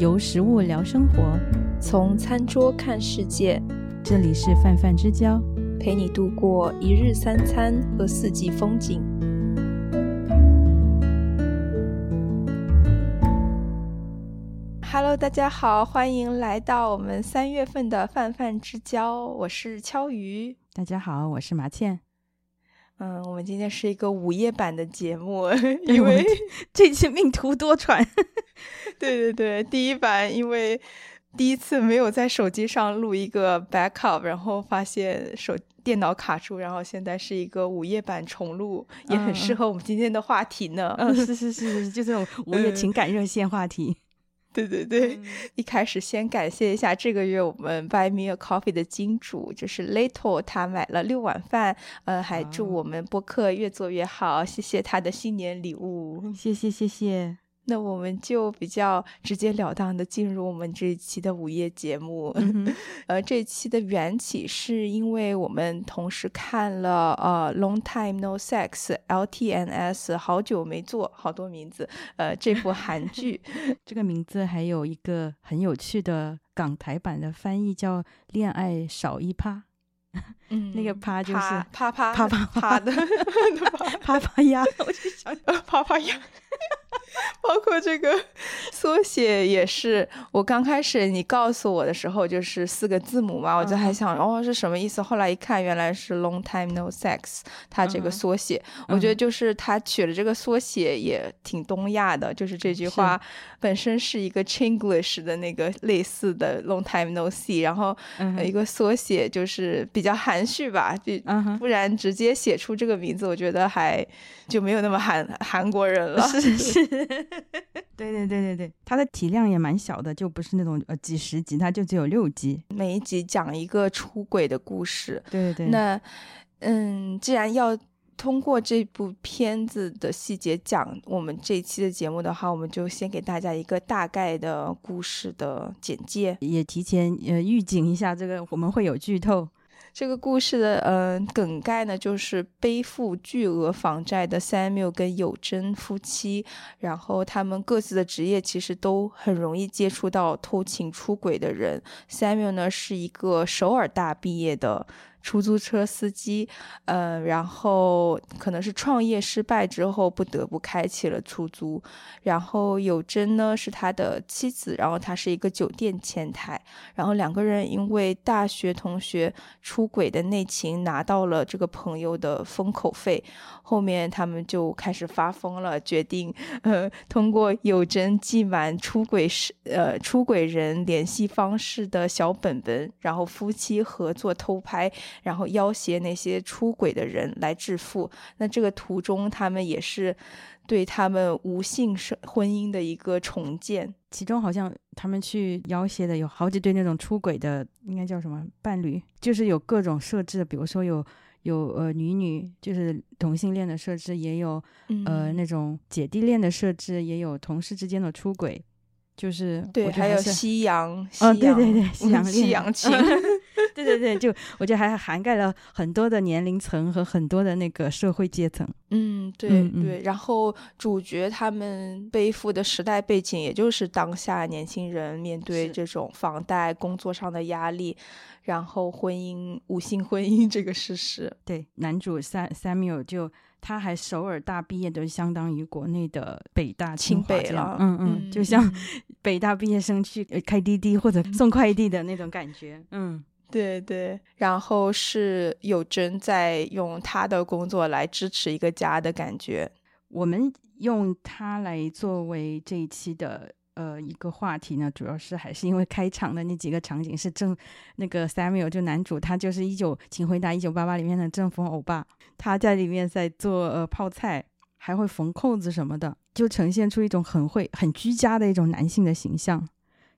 由食物聊生活，从餐桌看世界。这里是泛泛之交，陪你度过一日三餐和四季风景。Hello，大家好，欢迎来到我们三月份的泛泛之交，我是敲鱼。大家好，我是麻倩。嗯，我们今天是一个午夜版的节目，因为这期命途多舛。对对对，第一版因为第一次没有在手机上录一个 backup，然后发现手电脑卡住，然后现在是一个午夜版重录，也很适合我们今天的话题呢。嗯，是是是是，就这种 午夜情感热线话题。对对对，一开始先感谢一下这个月我们 Buy Me a Coffee 的金主，就是 Little，他买了六碗饭，呃，还祝我们播客越做越好，谢谢他的新年礼物，谢谢谢谢。那我们就比较直截了当的进入我们这一期的午夜节目。呃，这期的缘起是因为我们同时看了呃《Long Time No Sex》LTNS，好久没做，好多名字。呃，这部韩剧，这个名字还有一个很有趣的港台版的翻译，叫《恋爱少一趴》。嗯，那个趴就是啪啪啪啪啪的啪啪 呀，我就想 啪啪呀。包括这个缩写也是，我刚开始你告诉我的时候就是四个字母嘛，我就还想哦是什么意思，后来一看原来是 long time no sex，它这个缩写，我觉得就是他取了这个缩写也挺东亚的，就是这句话本身是一个 Chinglish 的那个类似的 long time no see，然后一个缩写就是比较含蓄吧，就不然直接写出这个名字，我觉得还就没有那么韩韩国人了。是是，对对对对对，它的体量也蛮小的，就不是那种呃几十集，它就只有六集，每一集讲一个出轨的故事。对对对。那嗯，既然要通过这部片子的细节讲我们这一期的节目的话，我们就先给大家一个大概的故事的简介，也提前呃预警一下，这个我们会有剧透。这个故事的嗯梗概呢，就是背负巨额房债的 Samuel 跟有贞夫妻，然后他们各自的职业其实都很容易接触到偷情出轨的人。Samuel 呢是一个首尔大毕业的。出租车司机，呃，然后可能是创业失败之后，不得不开启了出租。然后有真呢是他的妻子，然后他是一个酒店前台。然后两个人因为大学同学出轨的内情拿到了这个朋友的封口费，后面他们就开始发疯了，决定呃通过有真记满出轨时呃出轨人联系方式的小本本，然后夫妻合作偷拍。然后要挟那些出轨的人来致富，那这个途中他们也是对他们无性生婚姻的一个重建。其中好像他们去要挟的有好几对那种出轨的，应该叫什么伴侣，就是有各种设置，比如说有有呃女女，就是同性恋的设置，也有呃那种姐弟恋的设置，也有同事之间的出轨，就是对，还有西洋，哦对对对，西洋西洋情。对对对，就我觉得还涵盖了很多的年龄层和很多的那个社会阶层。嗯，对对。然后主角他们背负的时代背景，也就是当下年轻人面对这种房贷、工作上的压力，然后婚姻、无性婚姻这个事实。对，男主 Sam Samuel 就他还首尔大毕业，都相当于国内的北大、清北了。嗯嗯，就像北大毕业生去开滴滴或者送快递的那种感觉。嗯。对对，然后是有真在用他的工作来支持一个家的感觉。我们用他来作为这一期的呃一个话题呢，主要是还是因为开场的那几个场景是正那个 Samuel 就男主，他就是一九请回答一九八八里面的正风欧巴，他在里面在做呃泡菜，还会缝扣子什么的，就呈现出一种很会很居家的一种男性的形象，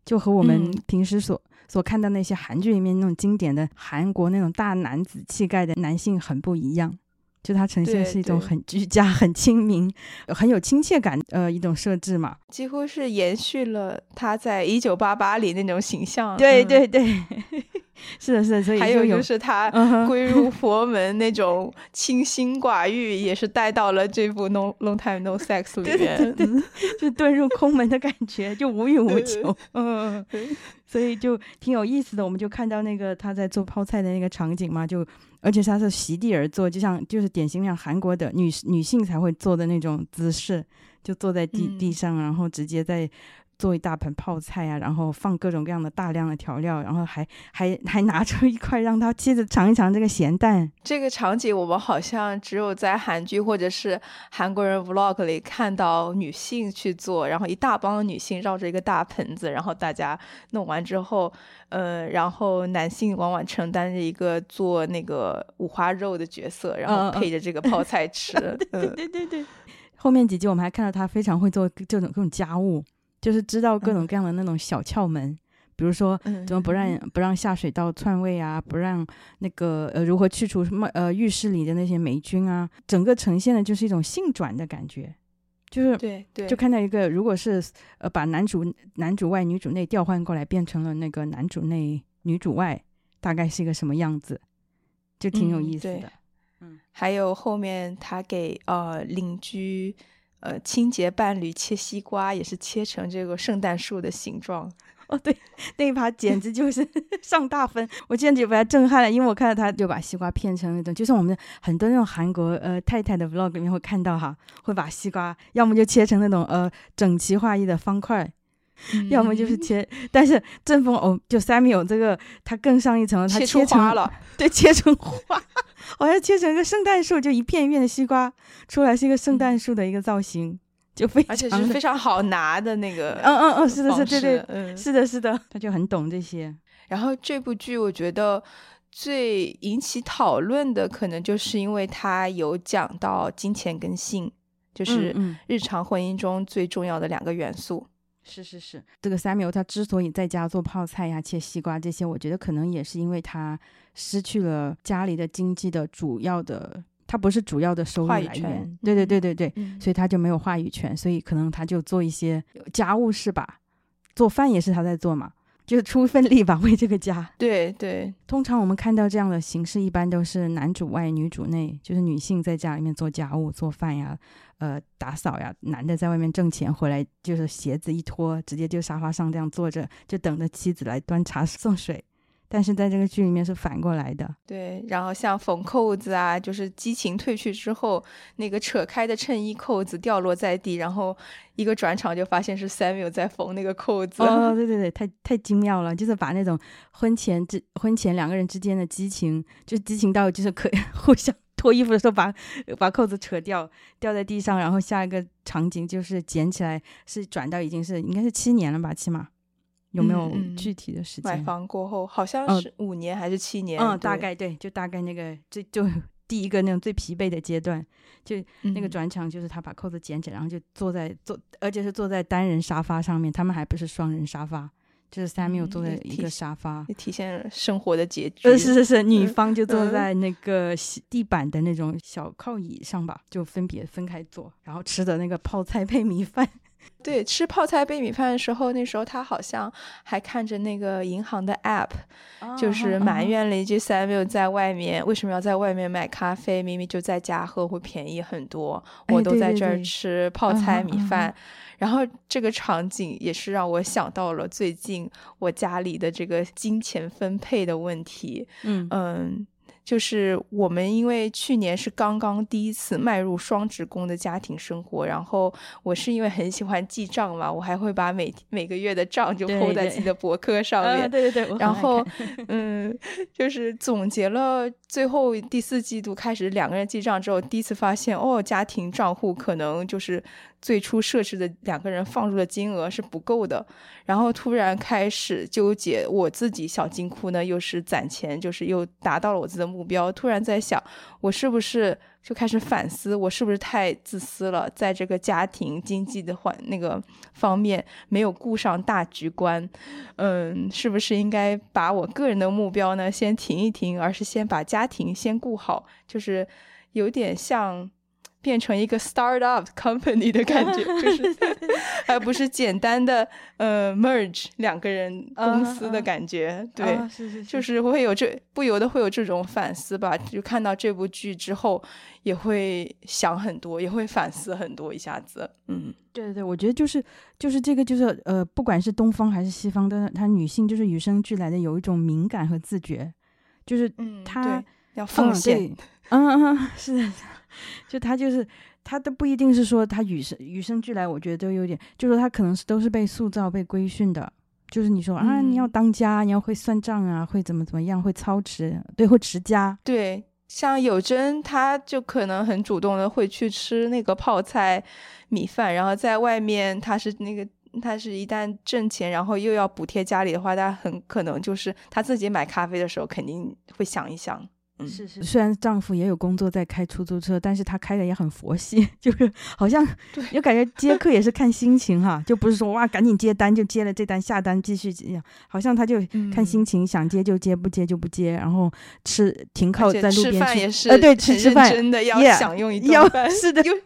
就和我们平时所。所看到那些韩剧里面那种经典的韩国那种大男子气概的男性很不一样，就它呈现是一种很居家、很亲民、很有亲切感呃一种设置嘛，几乎是延续了他在一九八八里那种形象。对对对，是的，是的，所以还有就是他归入佛门那种清心寡欲，也是带到了这部《No Long Time No Sex》里面，就遁入空门的感觉，就无欲无求。嗯，所以就挺有意思的。我们就看到那个他在做泡菜的那个场景嘛，就而且他是席地而坐，就像就是典型像韩国的女女性才会做的那种姿势，就坐在地地上，然后直接在。做一大盆泡菜啊，然后放各种各样的大量的调料，然后还还还拿出一块让他妻子尝一尝这个咸蛋。这个场景我们好像只有在韩剧或者是韩国人 vlog 里看到女性去做，然后一大帮女性绕着一个大盆子，然后大家弄完之后，呃，然后男性往往承担着一个做那个五花肉的角色，然后配着这个泡菜吃。对对对对。后面几集我们还看到他非常会做这种各种家务。就是知道各种各样的那种小窍门，比如说怎么不让不让下水道串味啊，不让那个呃如何去除什么呃浴室里的那些霉菌啊，整个呈现的就是一种性转的感觉，就是对对，就看到一个如果是呃把男主男主外女主内调换过来变成了那个男主内女主外，大概是一个什么样子，就挺有意思的。嗯，还有后面他给呃邻居。呃，清洁伴侣切西瓜也是切成这个圣诞树的形状 哦。对，那一把简直就是 上大分，我简直被他震撼了。因为我看到他就把西瓜片成那种，就像我们很多那种韩国呃太太的 vlog 里面会看到哈，会把西瓜要么就切成那种呃整齐划一的方块，要么就是切。但是正风哦，就 Samuel 这个他更上一层了，他切成了，对，切成花。好像切成一个圣诞树，就一片一片的西瓜出来，是一个圣诞树的一个造型，就非常而且是非常好拿的那个。嗯嗯嗯，是的，是，对对，嗯，是的，是的，他就很懂这些。然后这部剧我觉得最引起讨论的，可能就是因为它有讲到金钱跟性，就是日常婚姻中最重要的两个元素。是是是，这个 Samuel 他之所以在家做泡菜呀、切西瓜这些，我觉得可能也是因为他失去了家里的经济的主要的，他不是主要的收入来源。对对对对对，所以他就没有话语权，所以可能他就做一些家务事吧，做饭也是他在做嘛。就是出一份力吧，为这个家。对对，通常我们看到这样的形式，一般都是男主外女主内，就是女性在家里面做家务、做饭呀，呃，打扫呀，男的在外面挣钱回来，就是鞋子一脱，直接就沙发上这样坐着，就等着妻子来端茶 送水。但是在这个剧里面是反过来的，对。然后像缝扣子啊，就是激情褪去之后，那个扯开的衬衣扣子掉落在地，然后一个转场就发现是 Samuel 在缝那个扣子。哦，对对对，太太精妙了，就是把那种婚前之婚前两个人之间的激情，就激情到就是可以 互相脱衣服的时候把把扣子扯掉，掉在地上，然后下一个场景就是捡起来，是转到已经是应该是七年了吧，起码。有没有具体的时间？买房过后好像是五年还是七年？嗯，大概对，就大概那个最就 第一个那种最疲惫的阶段，就那个转场，就是他把扣子捡起来，然后就坐在坐，而且是坐在单人沙发上面，他们还不是双人沙发，就是 Samuel 坐在一个沙发，体现生活的结局。呃，是是是，女方就坐在那个地板的那种小靠椅上吧，就分别分开坐，然后吃的那个泡菜配米饭。对，吃泡菜配米饭的时候，那时候他好像还看着那个银行的 app，就是埋怨了一句 Samuel 在外面为什么要在外面买咖啡，明明就在家喝会便宜很多，我都在这儿吃泡菜米饭。然后这个场景也是让我想到了最近我家里的这个金钱分配的问题。嗯嗯。就是我们因为去年是刚刚第一次迈入双职工的家庭生活，然后我是因为很喜欢记账嘛，我还会把每每个月的账就铺在自己的博客上面。对对对，然后嗯，就是总结了最后第四季度开始两个人记账之后，第一次发现哦，家庭账户可能就是。最初设置的两个人放入的金额是不够的，然后突然开始纠结，我自己小金库呢又是攒钱，就是又达到了我自己的目标。突然在想，我是不是就开始反思，我是不是太自私了，在这个家庭经济的环那个方面没有顾上大局观，嗯，是不是应该把我个人的目标呢先停一停，而是先把家庭先顾好，就是有点像。变成一个 startup company 的感觉，就是 而不是简单的呃 merge 两个人公司的感觉。对，是是，就是会有这不由得会有这种反思吧。就看到这部剧之后，也会想很多，也会反思很多，一下子。嗯，对对对，我觉得就是就是这个就是呃，不管是东方还是西方的，她女性就是与生俱来的有一种敏感和自觉，就是她要奉献。嗯嗯，是的。就他就是他都不一定是说他与生与生俱来，我觉得都有点，就说他可能是都是被塑造、被规训的。就是你说啊，你要当家，你要会算账啊，会怎么怎么样，会操持，对，会持家。对，像有真，他就可能很主动的会去吃那个泡菜米饭，然后在外面他是那个他是一旦挣钱，然后又要补贴家里的话，他很可能就是他自己买咖啡的时候肯定会想一想。是是，虽然丈夫也有工作在开出租车，但是他开的也很佛系，就是好像又感觉接客也是看心情哈，就不是说哇赶紧接单就接了这单下单继续这样，好像他就看心情想接就接不接就不接，然后吃停靠在路边吃，呃对吃吃饭真的要享用一顿饭，是的，又。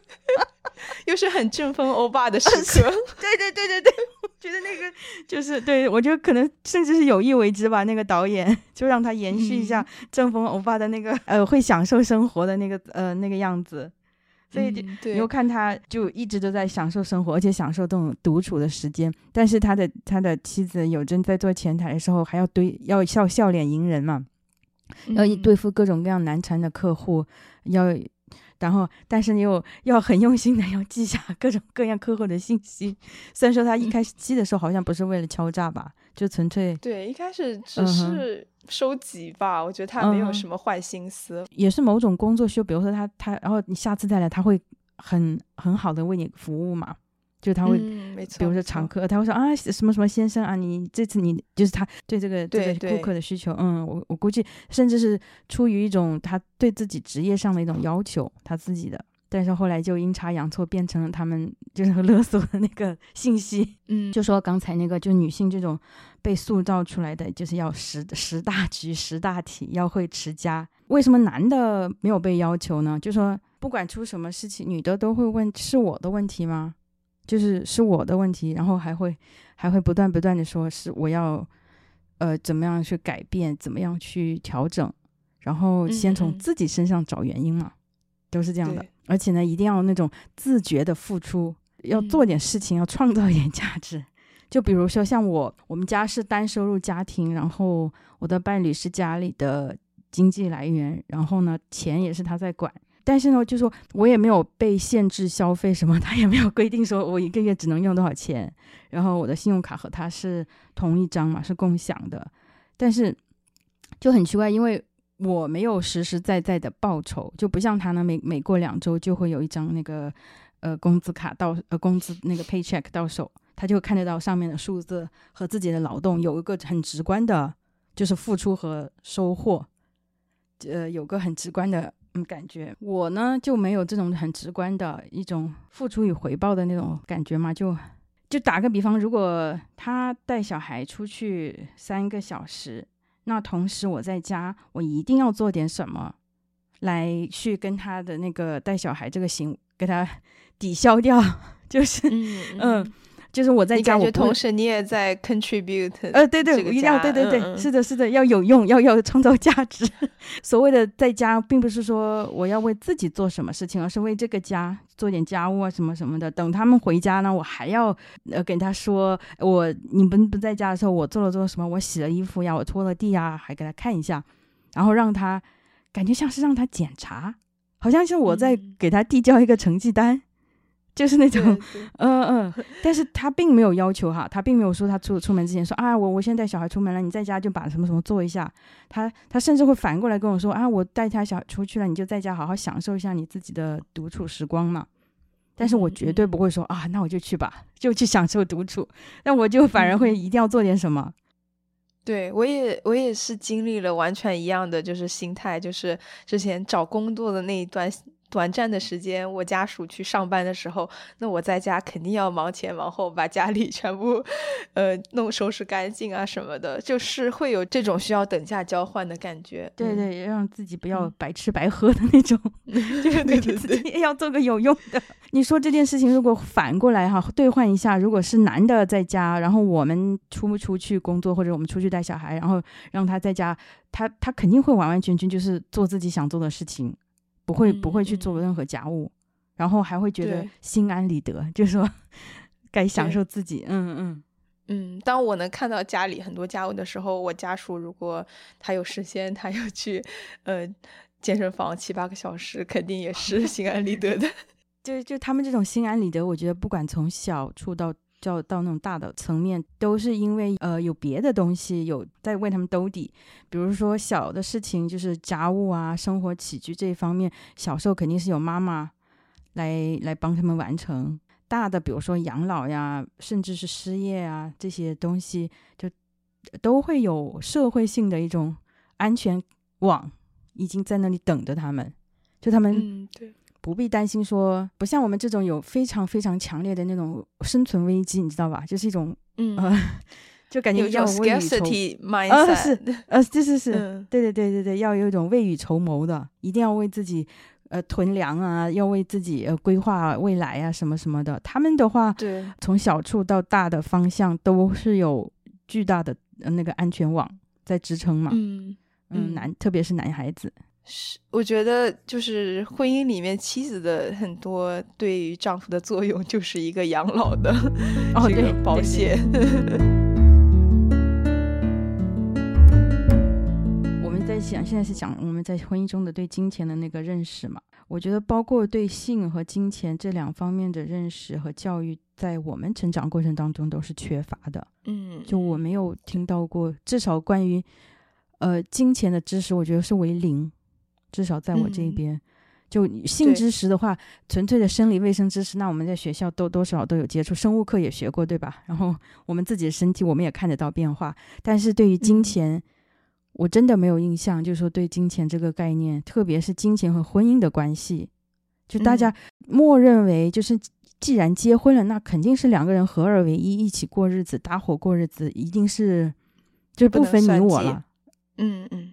又是很正风欧巴的时刻，对对对对对。觉得那个就是对我觉得可能甚至是有意为之吧，那个导演就让他延续一下正风欧巴的那个呃会享受生活的那个呃那个样子，所以你又看他就一直都在享受生活，而且享受这种独处的时间。但是他的他的妻子有真在做前台的时候还要对要笑笑脸迎人嘛，要对付各种各样难缠的客户，要。然后，但是你又要很用心的要记下各种各样客户的信息。虽然说他一开始记的时候好像不是为了敲诈吧，就纯粹对一开始只是收集吧。我觉得他没有什么坏心思，也是某种工作需要。比如说他他，然后你下次再来，他会很很好的为你服务嘛。就他会，比如说常客，他会说啊，什么什么先生啊，你这次你就是他对这个这个顾客的需求，嗯，我我估计甚至是出于一种他对自己职业上的一种要求，他自己的，但是后来就阴差阳错变成了他们就是勒索的那个信息，嗯，就说刚才那个就女性这种被塑造出来的就是要识识大局、识大体，要会持家。为什么男的没有被要求呢？就说不管出什么事情，女的都会问是我的问题吗？就是是我的问题，然后还会还会不断不断的说，是我要呃怎么样去改变，怎么样去调整，然后先从自己身上找原因嘛，都是这样的。而且呢，一定要那种自觉的付出，要做点事情，要创造一点价值。就比如说像我，我们家是单收入家庭，然后我的伴侣是家里的经济来源，然后呢，钱也是他在管。但是呢，就说我也没有被限制消费什么，他也没有规定说我一个月只能用多少钱。然后我的信用卡和他是同一张嘛，是共享的。但是就很奇怪，因为我没有实实在在的报酬，就不像他呢，每每过两周就会有一张那个呃工资卡到呃工资那个 paycheck 到手，他就看得到上面的数字和自己的劳动有一个很直观的，就是付出和收获，呃，有个很直观的。嗯，感觉我呢就没有这种很直观的一种付出与回报的那种感觉嘛，就就打个比方，如果他带小孩出去三个小时，那同时我在家，我一定要做点什么来去跟他的那个带小孩这个行给他抵消掉，就是嗯。就是我在家，我同时你也在 contribute。呃，对对，一定要对对对，是的，是的，要有用，要要创造价值。所谓的在家，并不是说我要为自己做什么事情，而是为这个家做点家务啊，什么什么的。等他们回家呢，我还要呃给他说，我你们不在家的时候，我做了做什么，我洗了衣服呀，我拖了地呀，还给他看一下，然后让他感觉像是让他检查，好像是我在给他递交一个成绩单。就是那种，嗯嗯，但是他并没有要求哈，他并没有说他出出门之前说啊，我我现在带小孩出门了，你在家就把什么什么做一下。他他甚至会反过来跟我说啊，我带他小孩出去了，你就在家好好享受一下你自己的独处时光嘛。但是我绝对不会说啊，那我就去吧，就去享受独处。那我就反而会一定要做点什么。对我也我也是经历了完全一样的就是心态，就是之前找工作的那一段。短暂的时间，我家属去上班的时候，那我在家肯定要忙前忙后，把家里 全部，呃，弄收拾干净啊什么的，就是会有这种需要等价交换的感觉。对对，让自己不要白吃白喝的那种 就是对自己要做个有用的。你说这件事情如果反过来哈，兑换一下，如果是男的在家，然后我们出不出去工作，或者我们出去带小孩，然后让他在家，他他肯定会完完全全就是做自己想做的事情。不会不会去做任何家务，然后还会觉得心安理得，就是说 该享受自己。嗯嗯嗯。当我能看到家里很多家务的时候，我家属如果他有时间，他要去呃健身房七八个小时，肯定也是心安理得的。就就他们这种心安理得，我觉得不管从小处到。叫到那种大的层面，都是因为呃有别的东西有在为他们兜底，比如说小的事情就是家务啊、生活起居这一方面，小时候肯定是有妈妈来来帮他们完成；大的，比如说养老呀，甚至是失业啊这些东西，就都会有社会性的一种安全网已经在那里等着他们，就他们嗯对。不必担心，说不像我们这种有非常非常强烈的那种生存危机，你知道吧？就是一种，嗯，就感觉要未雨绸缪，啊是，呃，是是是，对对对对对，要有一种未雨绸缪的，一定要为自己呃囤粮啊，要为自己呃规划未来啊，什么什么的。他们的话，对，从小处到大的方向都是有巨大的那个安全网在支撑嘛。嗯嗯，男特别是男孩子。是，我觉得就是婚姻里面妻子的很多对于丈夫的作用，就是一个养老的 这个保险。我们在想，现在是讲我们在婚姻中的对金钱的那个认识嘛？我觉得包括对性和金钱这两方面的认识和教育，在我们成长过程当中都是缺乏的。嗯，就我没有听到过，至少关于呃金钱的知识，我觉得是为零。至少在我这边，就性知识的话，纯粹的生理卫生知识，那我们在学校都多少都有接触，生物课也学过，对吧？然后我们自己的身体，我们也看得到变化。但是对于金钱，我真的没有印象，就是说对金钱这个概念，特别是金钱和婚姻的关系，就大家默认为，就是既然结婚了，那肯定是两个人合二为一，一起过日子，搭伙过日子，一定是就不分你我了。嗯嗯。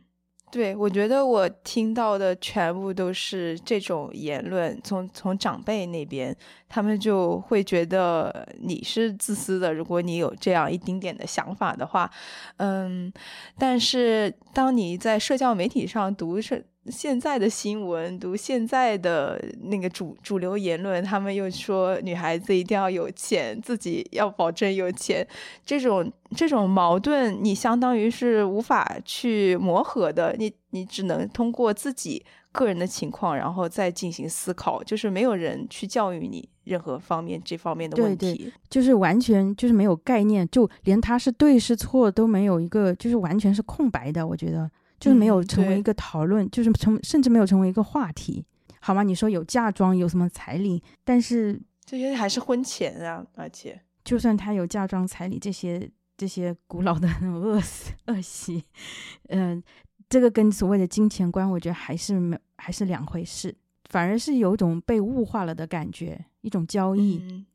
对，我觉得我听到的全部都是这种言论，从从长辈那边，他们就会觉得你是自私的。如果你有这样一丁点的想法的话，嗯，但是当你在社交媒体上读是。现在的新闻，读现在的那个主主流言论，他们又说女孩子一定要有钱，自己要保证有钱。这种这种矛盾，你相当于是无法去磨合的，你你只能通过自己个人的情况，然后再进行思考。就是没有人去教育你任何方面这方面的问题，就是完全就是没有概念，就连他是对是错都没有一个，就是完全是空白的。我觉得。就是没有成为一个讨论，就是成甚至没有成为一个话题，好吗？你说有嫁妆，有什么彩礼，但是这些还是婚前啊，而且就算他有嫁妆、彩礼这些这些古老的那 种恶恶习，嗯，这个跟所谓的金钱观，我觉得还是没还是两回事，反而是有一种被物化了的感觉，一种交易，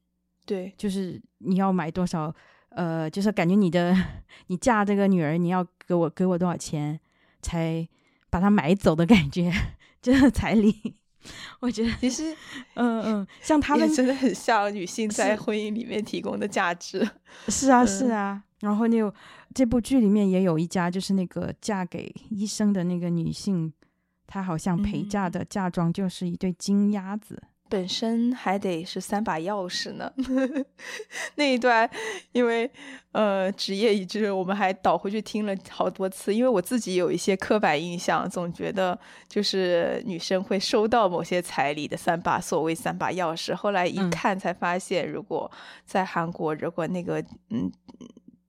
对，就是你要买多少，呃，就是感觉你的 你嫁这个女儿，你要给我给我多少钱。才把它买走的感觉，这 个彩礼，我觉得其实，嗯嗯，像他们真的很像女性在婚姻里面提供的价值。是啊，是啊。然后那这部剧里面也有一家，就是那个嫁给医生的那个女性，她好像陪嫁的嫁妆就是一对金鸭子。本身还得是三把钥匙呢，那一段，因为呃职业一致，我们还倒回去听了好多次。因为我自己有一些刻板印象，总觉得就是女生会收到某些彩礼的三把所谓三把钥匙。后来一看才发现，如果在韩国，如果那个嗯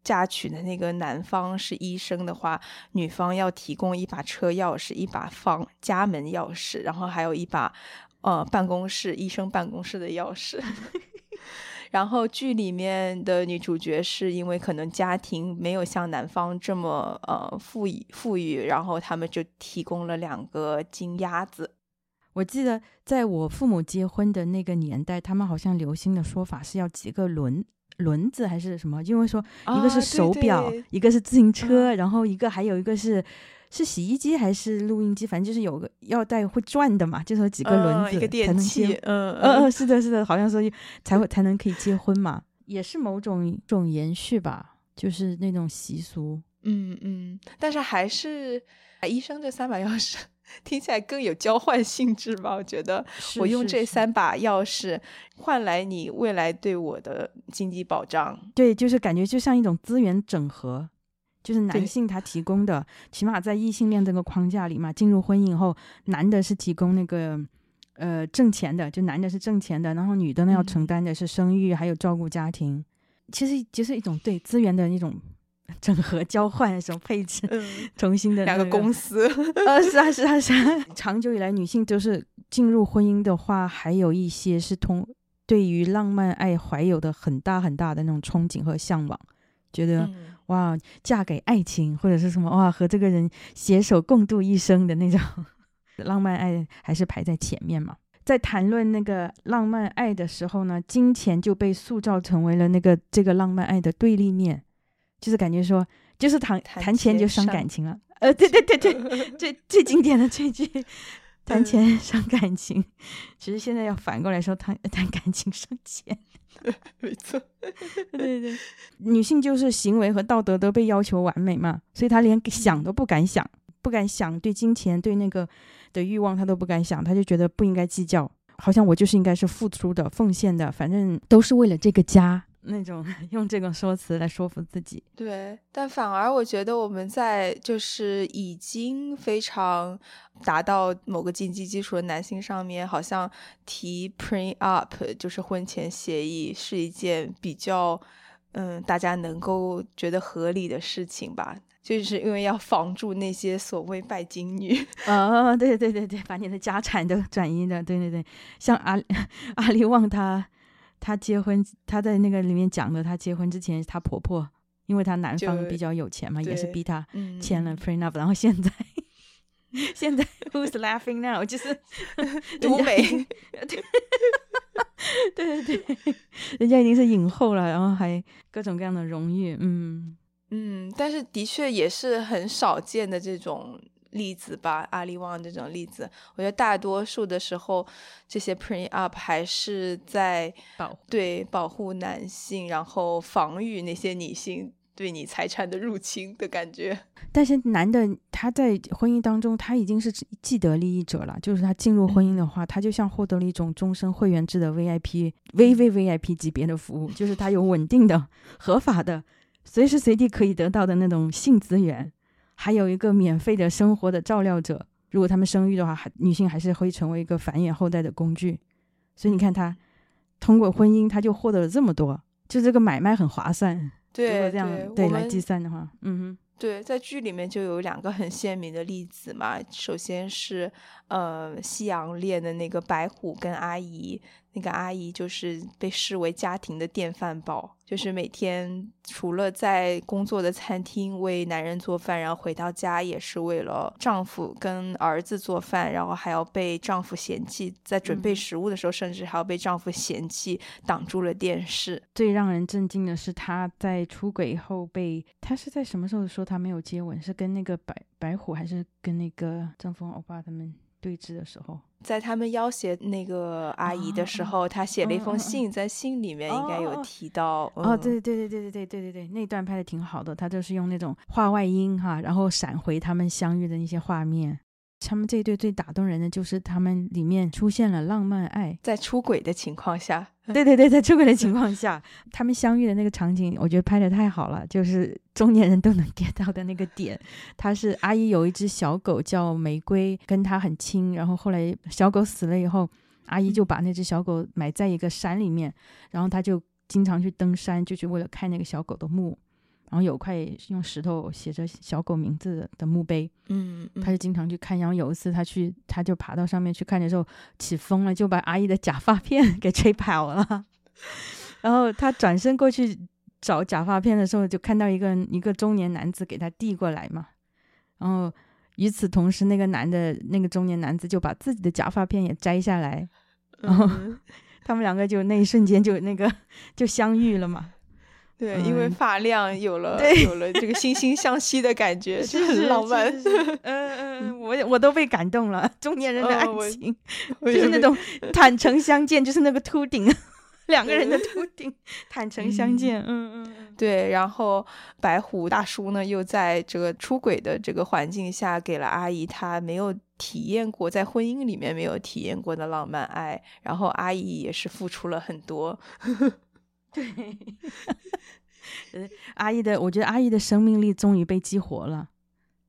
嫁娶的那个男方是医生的话，女方要提供一把车钥匙，一把房家门钥匙，然后还有一把。呃，办公室医生办公室的钥匙，然后剧里面的女主角是因为可能家庭没有像男方这么呃富裕富裕，然后他们就提供了两个金鸭子。我记得在我父母结婚的那个年代，他们好像流行的说法是要几个轮轮子还是什么？因为说一个是手表，一个是自行车，然后一个还有一个是是洗衣机还是录音机，反正就是有个要带会转的嘛，就说几个轮子才能结。嗯嗯嗯，是的，是的，好像说才会才能可以结婚嘛，也是某种种延续吧，就是那种习俗。嗯嗯，但是还是医生这三把钥匙。听起来更有交换性质吧？我觉得我用这三把钥匙换来你未来对我的经济保障，对，就是感觉就像一种资源整合，就是男性他提供的，起码在异性恋这个框架里嘛，进入婚姻以后，男的是提供那个呃挣钱的，就男的是挣钱的，然后女的呢要承担的是生育还有照顾家庭，其实就是一种对资源的一种。整合交换什么配置，重新的两个公司，呃，是啊，是啊，是啊。长久以来，女性就是进入婚姻的话，还有一些是通对于浪漫爱怀有的很大很大的那种憧憬和向往，觉得哇，嫁给爱情或者是什么哇，和这个人携手共度一生的那种 浪漫爱，还是排在前面嘛。在谈论那个浪漫爱的时候呢，金钱就被塑造成为了那个这个浪漫爱的对立面。就是感觉说，就是谈谈钱就伤感情了。呃，对对对对，最最经典的这句，谈钱 伤感情。其实现在要反过来说，谈谈感情伤钱。没错，对对，女性就是行为和道德都被要求完美嘛，所以她连想都不敢想，不敢想对金钱对那个的欲望，她都不敢想，她就觉得不应该计较，好像我就是应该是付出的、奉献的，反正都是为了这个家。那种 用这种说辞来说服自己，对，但反而我觉得我们在就是已经非常达到某个经济基础的男性上面，好像提 prenup 就是婚前协议是一件比较嗯大家能够觉得合理的事情吧，就是因为要防住那些所谓拜金女。啊，对对对对，把你的家产都转移的，对对对，像阿 阿里旺他。她结婚，她在那个里面讲的，她结婚之前，她婆婆，因为她男方比较有钱嘛，也是逼她签了 prenup，然后现在，现在 who's laughing now？就是 独美，对对对，人家已经是影后了，然后还各种各样的荣誉，嗯嗯，但是的确也是很少见的这种。例子吧，阿里旺这种例子，我觉得大多数的时候，这些 print up 还是在保对保护男性，然后防御那些女性对你财产的入侵的感觉。但是男的他在婚姻当中，他已经是既得利益者了，就是他进入婚姻的话，他就像获得了一种终身会员制的 VIP、VVVIP 级别的服务，就是他有稳定的、合法的、随时随地可以得到的那种性资源。还有一个免费的生活的照料者，如果他们生育的话，还女性还是会成为一个繁衍后代的工具。所以你看，他通过婚姻，他就获得了这么多，就这个买卖很划算。对，这样对来计算的话，嗯哼，对，在剧里面就有两个很鲜明的例子嘛。首先是呃，夕阳恋的那个白虎跟阿姨。那个阿姨就是被视为家庭的电饭煲，就是每天除了在工作的餐厅为男人做饭，然后回到家也是为了丈夫跟儿子做饭，然后还要被丈夫嫌弃，在准备食物的时候，甚至还要被丈夫嫌弃挡住了电视。最让人震惊的是，她在出轨后被她是在什么时候说她没有接吻？是跟那个白白虎，还是跟那个张峰欧巴他们对峙的时候？在他们要挟那个阿姨的时候，他写了一封信，在信里面应该有提到。哦，对对对对对对对对对，那段拍的挺好的，他就是用那种画外音哈，然后闪回他们相遇的那些画面。他们这一对最打动人的就是他们里面出现了浪漫爱，在出轨的情况下，对对对，在出轨的情况下，他们相遇的那个场景，我觉得拍的太好了，就是中年人都能 get 到的那个点。他是阿姨有一只小狗叫玫瑰，跟他很亲，然后后来小狗死了以后，阿姨就把那只小狗埋在一个山里面，然后他就经常去登山，就是为了看那个小狗的墓。然后有块用石头写着小狗名字的墓碑，嗯，他就经常去看。然后有一次他去，他就爬到上面去看的时候起风了，就把阿姨的假发片 给吹跑了。然后他转身过去找假发片的时候，就看到一个一个中年男子给他递过来嘛。然后与此同时，那个男的，那个中年男子就把自己的假发片也摘下来，然后 他们两个就那一瞬间就那个就相遇了嘛。对，因为发量有了，有了这个惺惺相惜的感觉，就很浪漫。嗯嗯，我我都被感动了，中年人的爱情，就是那种坦诚相见，就是那个秃顶。两个人的秃顶坦诚相见，嗯嗯，对。然后白虎大叔呢，又在这个出轨的这个环境下，给了阿姨她没有体验过，在婚姻里面没有体验过的浪漫爱。然后阿姨也是付出了很多。对，阿姨的，我觉得阿姨的生命力终于被激活了，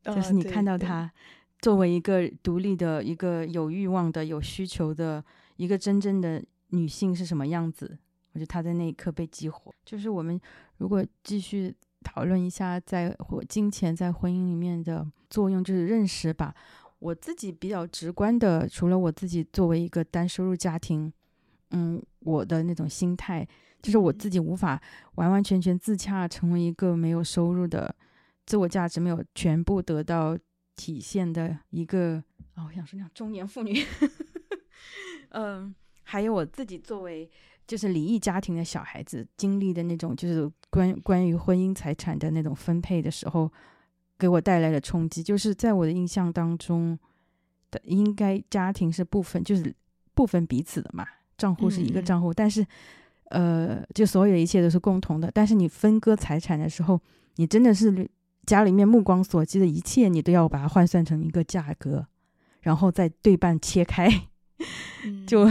就是你看到她作为一个独立的、一个有欲望的、有需求的一个真正的。女性是什么样子？我觉得她在那一刻被激活。就是我们如果继续讨论一下，在或金钱在婚姻里面的作用，就是认识吧。我自己比较直观的，除了我自己作为一个单收入家庭，嗯，我的那种心态，就是我自己无法完完全全自洽，成为一个没有收入的，自我价值没有全部得到体现的一个啊，我想说那样中年妇女，嗯。还有我自己作为就是离异家庭的小孩子经历的那种，就是关关于婚姻财产的那种分配的时候，给我带来的冲击，就是在我的印象当中的，应该家庭是不分就是不分彼此的嘛，账户是一个账户，但是呃，就所有的一切都是共同的，但是你分割财产的时候，你真的是家里面目光所及的一切，你都要把它换算成一个价格，然后再对半切开，就。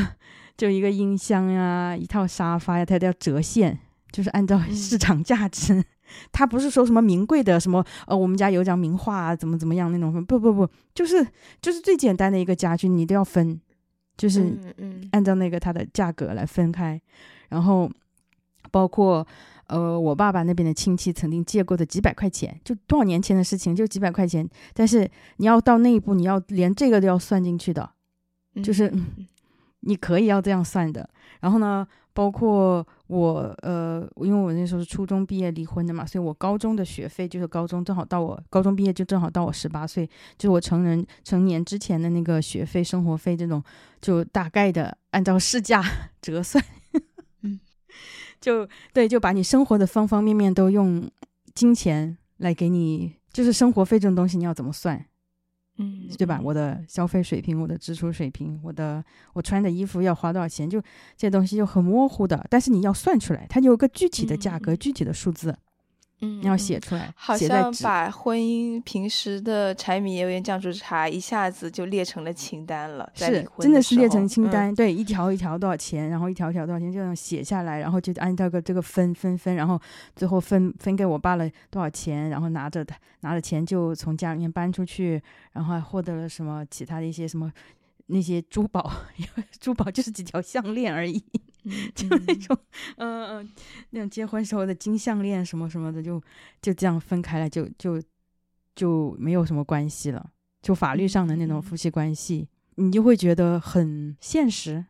就一个音箱呀，一套沙发呀，它都要折现，就是按照市场价值。它不是说什么名贵的什么，呃，我们家有张名画啊，怎么怎么样那种。不不不，就是就是最简单的一个家具，你都要分，就是按照那个它的价格来分开。然后包括呃，我爸爸那边的亲戚曾经借过的几百块钱，就多少年前的事情，就几百块钱。但是你要到那一步，你要连这个都要算进去的，就是。你可以要这样算的，然后呢，包括我，呃，因为我那时候是初中毕业离婚的嘛，所以我高中的学费就是高中正好到我高中毕业就正好到我十八岁，就是我成人成年之前的那个学费、生活费这种，就大概的按照市价 折算，嗯，就对，就把你生活的方方面面都用金钱来给你，就是生活费这种东西你要怎么算？嗯，对吧？我的消费水平，我的支出水平，我的我穿的衣服要花多少钱，就这些东西就很模糊的。但是你要算出来，它有个具体的价格，具体的数字。嗯，要写出来，好像把婚姻平时的柴米油盐酱醋茶一下子就列成了清单了。是，真的是列成清单，对，一条一条多少钱，然后一条一条多少钱，这样写下来，然后就按照个这个分分分，然后最后分分给我爸了多少钱，然后拿着他拿着钱就从家里面搬出去，然后还获得了什么其他的一些什么那些珠宝，珠宝就是几条项链而已。就那种，嗯嗯，那种结婚时候的金项链什么什么的，就就这样分开了，就就就没有什么关系了。就法律上的那种夫妻关系，你就会觉得很现实，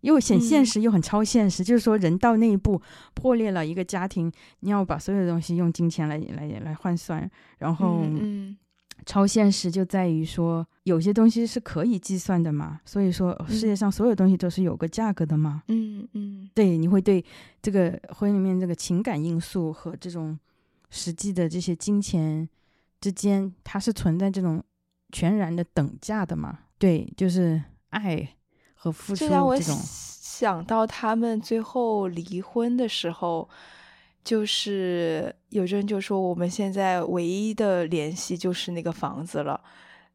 又显现实，又很超现实。就是说，人到那一步，破裂了一个家庭，你要把所有的东西用金钱来来来换算，然后。超现实就在于说，有些东西是可以计算的嘛，所以说世界上所有东西都是有个价格的嘛。嗯嗯，对，你会对这个婚姻里面这个情感因素和这种实际的这些金钱之间，它是存在这种全然的等价的嘛？对，就是爱和付出这种。想到他们最后离婚的时候。就是有人就说，我们现在唯一的联系就是那个房子了。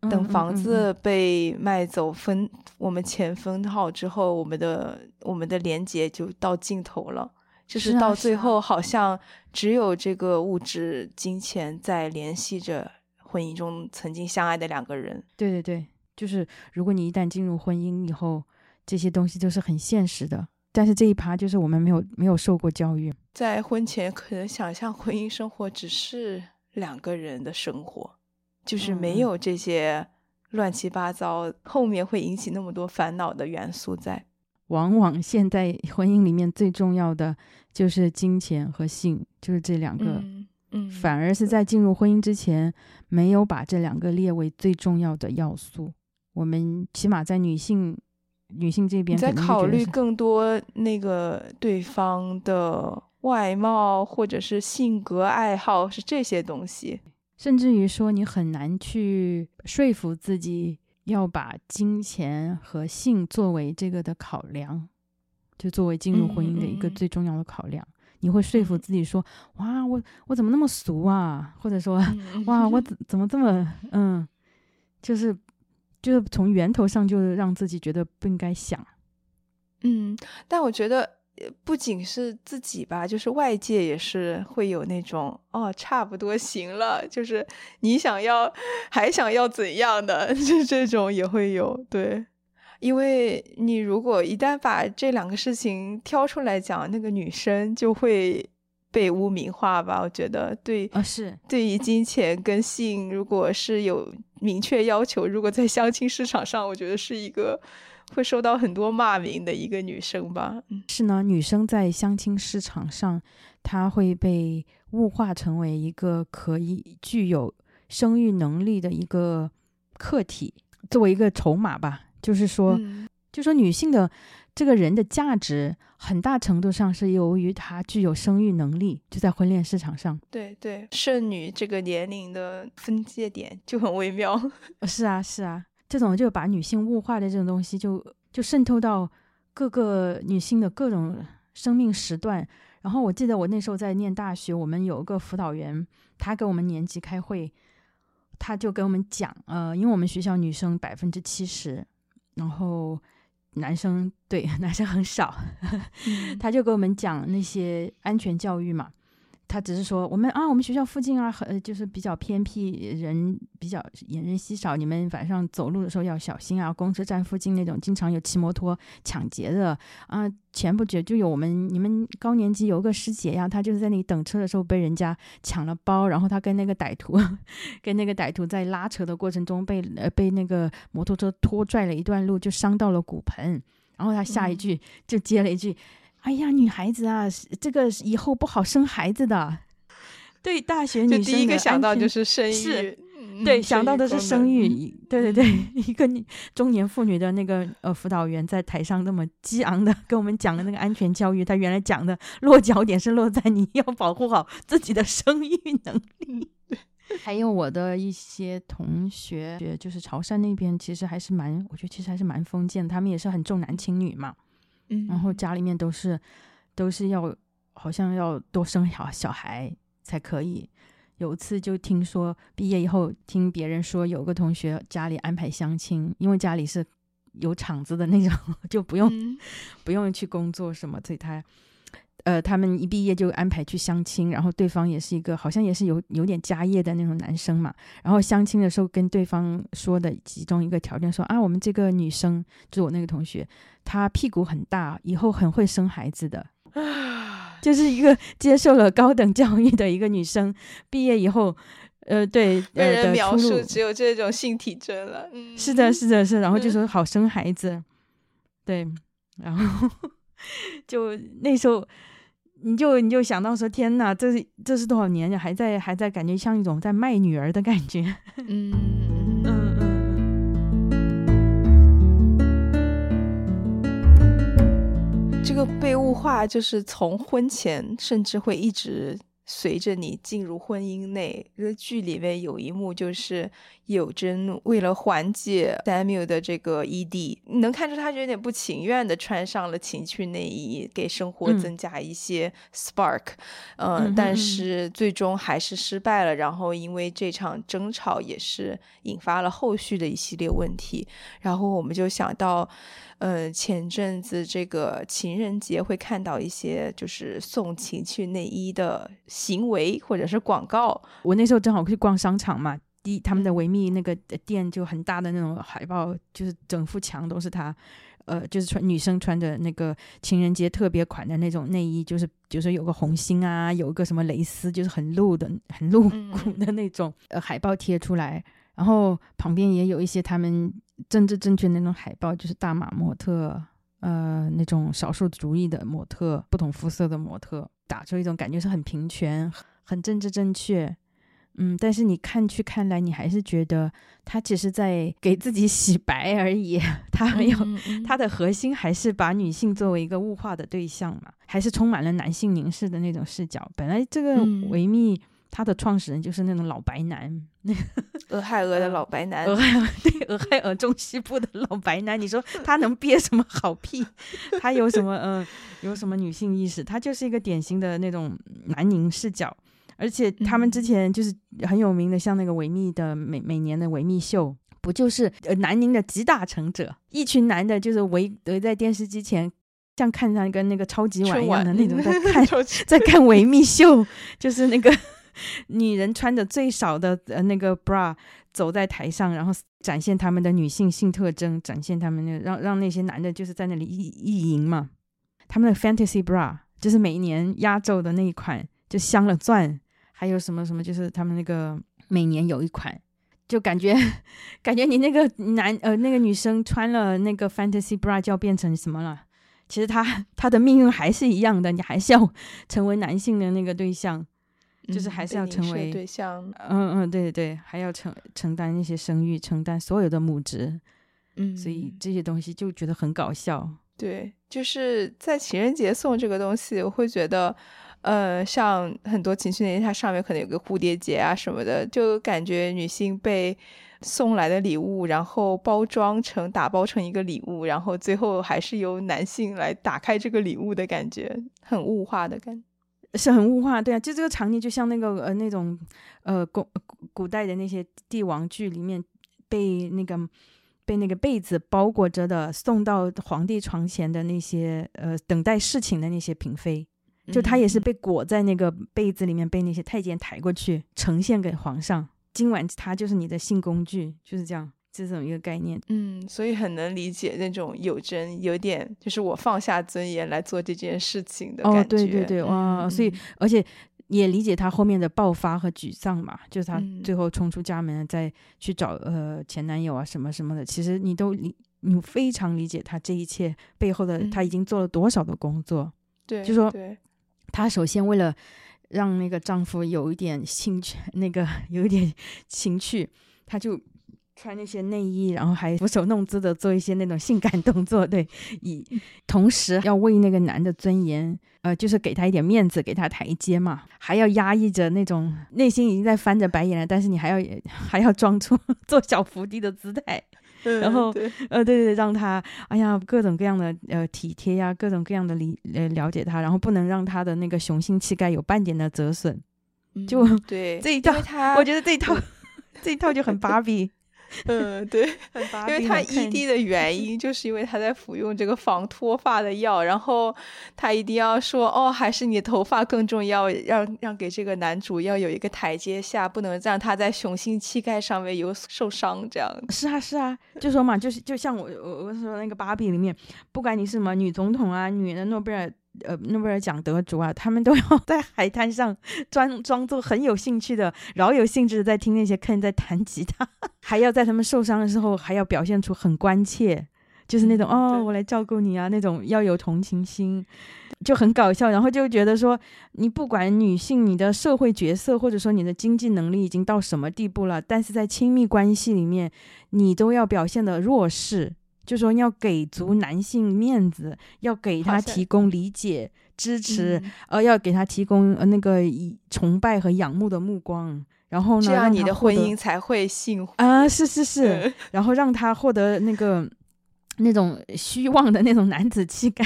等房子被卖走分，我们钱分好之后，我们的我们的连接就到尽头了。就是到最后，好像只有这个物质金钱在联系着婚姻中曾经相爱的两个人。对对对，就是如果你一旦进入婚姻以后，这些东西都是很现实的。但是这一趴就是我们没有没有受过教育，在婚前可能想象婚姻生活只是两个人的生活，就是没有这些乱七八糟，后面会引起那么多烦恼的元素在。往往现在婚姻里面最重要的就是金钱和性，就是这两个嗯，反而是在进入婚姻之前，没有把这两个列为最重要的要素。我们起码在女性女性这边，在考虑更多那个对方的外貌或者是性格爱好，是这些东西。甚至于说，你很难去说服自己要把金钱和性作为这个的考量，就作为进入婚姻的一个最重要的考量。你会说服自己说：“哇，我我怎么那么俗啊？”或者说：“哇，我怎怎么这么嗯？”就是就是从源头上就让自己觉得不应该想。嗯，但我觉得不仅是自己吧，就是外界也是会有那种哦，差不多行了，就是你想要还想要怎样的，就这种也会有对。因为你如果一旦把这两个事情挑出来讲，那个女生就会被污名化吧？我觉得对啊，是对于金钱跟性，如果是有明确要求，如果在相亲市场上，我觉得是一个会受到很多骂名的一个女生吧。是呢，女生在相亲市场上，她会被物化成为一个可以具有生育能力的一个客体，作为一个筹码吧。就是说，就说女性的这个人的价值，很大程度上是由于她具有生育能力，就在婚恋市场上。对对，剩女这个年龄的分界点就很微妙。是啊是啊，这种就把女性物化的这种东西，就就渗透到各个女性的各种生命时段。然后我记得我那时候在念大学，我们有一个辅导员，他给我们年级开会，他就给我们讲，呃，因为我们学校女生百分之七十。然后男生对 男生很少，他就给我们讲那些安全教育嘛。他只是说我们啊，我们学校附近啊，很就是比较偏僻，人比较人人稀少，你们晚上走路的时候要小心啊。公车站附近那种经常有骑摩托抢劫的啊。前不久就有我们你们高年级有个师姐呀，她就是在那里等车的时候被人家抢了包，然后她跟那个歹徒 跟那个歹徒在拉扯的过程中被呃被那个摩托车拖拽了一段路，就伤到了骨盆。然后他下一句就接了一句。哎呀，女孩子啊，这个以后不好生孩子的。对大学女生，第一个想到就是生育，对，想到的是生育。对对对，一个中年妇女的那个呃辅导员在台上那么激昂的跟我们讲的那个安全教育，他原来讲的落脚点是落在你要保护好自己的生育能力。还有我的一些同学，就是潮汕那边，其实还是蛮，我觉得其实还是蛮封建，他们也是很重男轻女嘛。然后家里面都是，都是要好像要多生小小孩才可以。有一次就听说毕业以后听别人说有个同学家里安排相亲，因为家里是有厂子的那种，就不用不用去工作什么，所以他。呃，他们一毕业就安排去相亲，然后对方也是一个好像也是有有点家业的那种男生嘛。然后相亲的时候跟对方说的其中一个条件说啊，我们这个女生就是我那个同学，她屁股很大，以后很会生孩子的，就是一个接受了高等教育的一个女生，毕业以后，呃，对，被人描述只有这种性体征了。是的，是的，是，然后就 说好生孩子，对，然后就那时候。你就你就想到说天哪，这是这是多少年了还在还在感觉像一种在卖女儿的感觉，嗯嗯嗯嗯，这个被物化就是从婚前甚至会一直。随着你进入婚姻内，这个剧里面有一幕就是有珍为了缓解 Samuel 的这个 ED，能看出他有点不情愿的穿上了情趣内衣，给生活增加一些 spark，嗯，但是最终还是失败了。然后因为这场争吵也是引发了后续的一系列问题，然后我们就想到。呃，前阵子这个情人节会看到一些就是送情趣内衣的行为或者是广告。我那时候正好去逛商场嘛，第他们的维密那个店就很大的那种海报，就是整幅墙都是他，呃，就是穿女生穿着那个情人节特别款的那种内衣，就是就是有个红心啊，有一个什么蕾丝，就是很露的、很露骨的那种呃海报贴出来。然后旁边也有一些他们政治正确那种海报，就是大码模特，呃，那种少数族裔的模特，不同肤色的模特，打出一种感觉是很平权、很政治正确。嗯，但是你看去看来，你还是觉得他只是在给自己洗白而已，他没有，他的核心还是把女性作为一个物化的对象嘛，还是充满了男性凝视的那种视角。本来这个维密他的创始人就是那种老白男，那 个俄亥俄的老白男，俄亥俄对俄亥俄中西部的老白男，你说他能憋什么好屁？他有什么嗯，有什么女性意识？他就是一个典型的那种男凝视角。而且他们之前就是很有名的，像那个维密的每每年的维密秀，不就是呃南宁的集大成者，一群男的，就是围围在电视机前，像看上跟那个超级碗一样的那种在看，在看维密秀，就是那个 女人穿着最少的呃那个 bra 走在台上，然后展现他们的女性性特征，展现他们那让让那些男的就是在那里意意淫嘛，他们的 fantasy bra 就是每一年压轴的那一款，就镶了钻。还有什么什么？就是他们那个每年有一款，就感觉 感觉你那个男呃那个女生穿了那个 fantasy bra 就要变成什么了？其实她她的命运还是一样的，你还是要成为男性的那个对象，就是还是要成为对象。嗯嗯，对对对，还要承承担那些生育，承担所有的母职。嗯，所以这些东西就觉得很搞笑。对，就是在情人节送这个东西，我会觉得。呃，像很多情趣内衣，它上面可能有个蝴蝶结啊什么的，就感觉女性被送来的礼物，然后包装成打包成一个礼物，然后最后还是由男性来打开这个礼物的感觉，很物化的感，是很物化，对啊，就这个场景就像那个呃那种呃古古代的那些帝王剧里面被那个被那个被子包裹着的送到皇帝床前的那些呃等待侍寝的那些嫔妃。就她也是被裹在那个被子里面，被那些太监抬过去呈现给皇上。今晚他就是你的性工具，就是这样，这种一个概念。嗯，所以很能理解那种有真有点，就是我放下尊严来做这件事情的感觉。哦，对对对，哇！所以而且也理解他后面的爆发和沮丧嘛，就是他最后冲出家门再去找呃前男友啊什么什么的。其实你都理，你非常理解他这一切背后的他已经做了多少的工作。对，就说。她首先为了让那个丈夫有一点兴趣，那个 有一点情趣，她就穿那些内衣，然后还俯首弄姿的做一些那种性感动作，对，以同时要为那个男的尊严，呃，就是给他一点面子，给他台阶嘛，还要压抑着那种内心已经在翻着白眼了，但是你还要还要装出 做小伏低的姿态。然后，呃，对对对，让他，哎呀，各种各样的呃体贴呀，各种各样的理呃了解他，然后不能让他的那个雄性气概有半点的折损，就对这一套，我觉得这一套 这一套就很芭比。嗯，对，因为他 ED 的原 因，就是因为他在服用这个防脱发的药，然后他一定要说，哦，还是你头发更重要，让让给这个男主要有一个台阶下，不能让他在雄性气概上面有受伤，这样。是啊，是啊，就说嘛，就是就像我我我说那个芭比里面，不管你是什么女总统啊，女的诺贝尔。呃，诺贝尔奖得主啊，他们都要 在海滩上装装作很有兴趣的、饶有兴致的在听那些客人在弹吉他，还要在他们受伤的时候还要表现出很关切，就是那种哦，我来照顾你啊，那种要有同情心，就很搞笑。然后就觉得说，你不管女性你的社会角色或者说你的经济能力已经到什么地步了，但是在亲密关系里面，你都要表现的弱势。就说要给足男性面子，要给他提供理解、支持，呃，要给他提供呃那个崇拜和仰慕的目光，然后呢，这样你的婚姻才会幸福啊！是是是，然后让他获得那个那种虚妄的那种男子气概。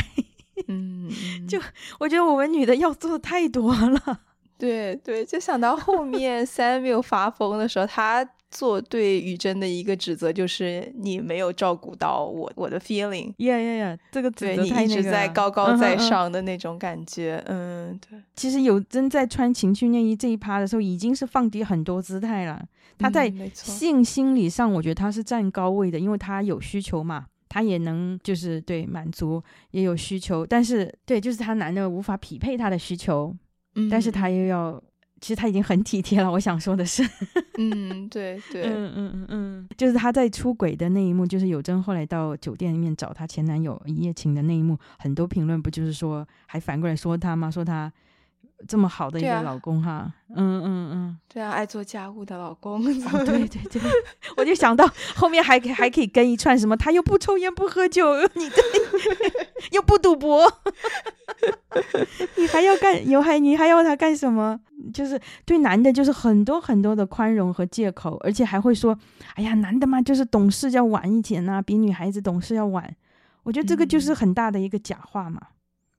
嗯，就我觉得我们女的要做的太多了。对对，就想到后面 Samuel 发疯的时候，他。做对雨珍的一个指责就是你没有照顾到我我的 feeling，呀呀呀，这个对你一直在高高在上的那种感觉，嗯，对。其实有真在穿情趣内衣这一趴的时候，已经是放低很多姿态了。他在性心理上，我觉得他是占高位的，因为他有需求嘛，他也能就是对满足也有需求，但是对就是他男的无法匹配他的需求，嗯但是他又要。其实他已经很体贴了，我想说的是，嗯，对对，嗯嗯嗯嗯，就是他在出轨的那一幕，就是有真后来到酒店里面找她前男友一夜情的那一幕，很多评论不就是说，还反过来说他吗？说他这么好的一个老公哈，嗯嗯嗯。对啊，爱做家务的老公，哦，对对对，我就想到后面还可以还可以跟一串什么，他又不抽烟不喝酒，你这又不赌博，你还要干，有还你还要他干什么？就是对男的，就是很多很多的宽容和借口，而且还会说，哎呀，男的嘛，就是懂事要晚一点呐、比女孩子懂事要晚。我觉得这个就是嗯很大的一个假话嘛，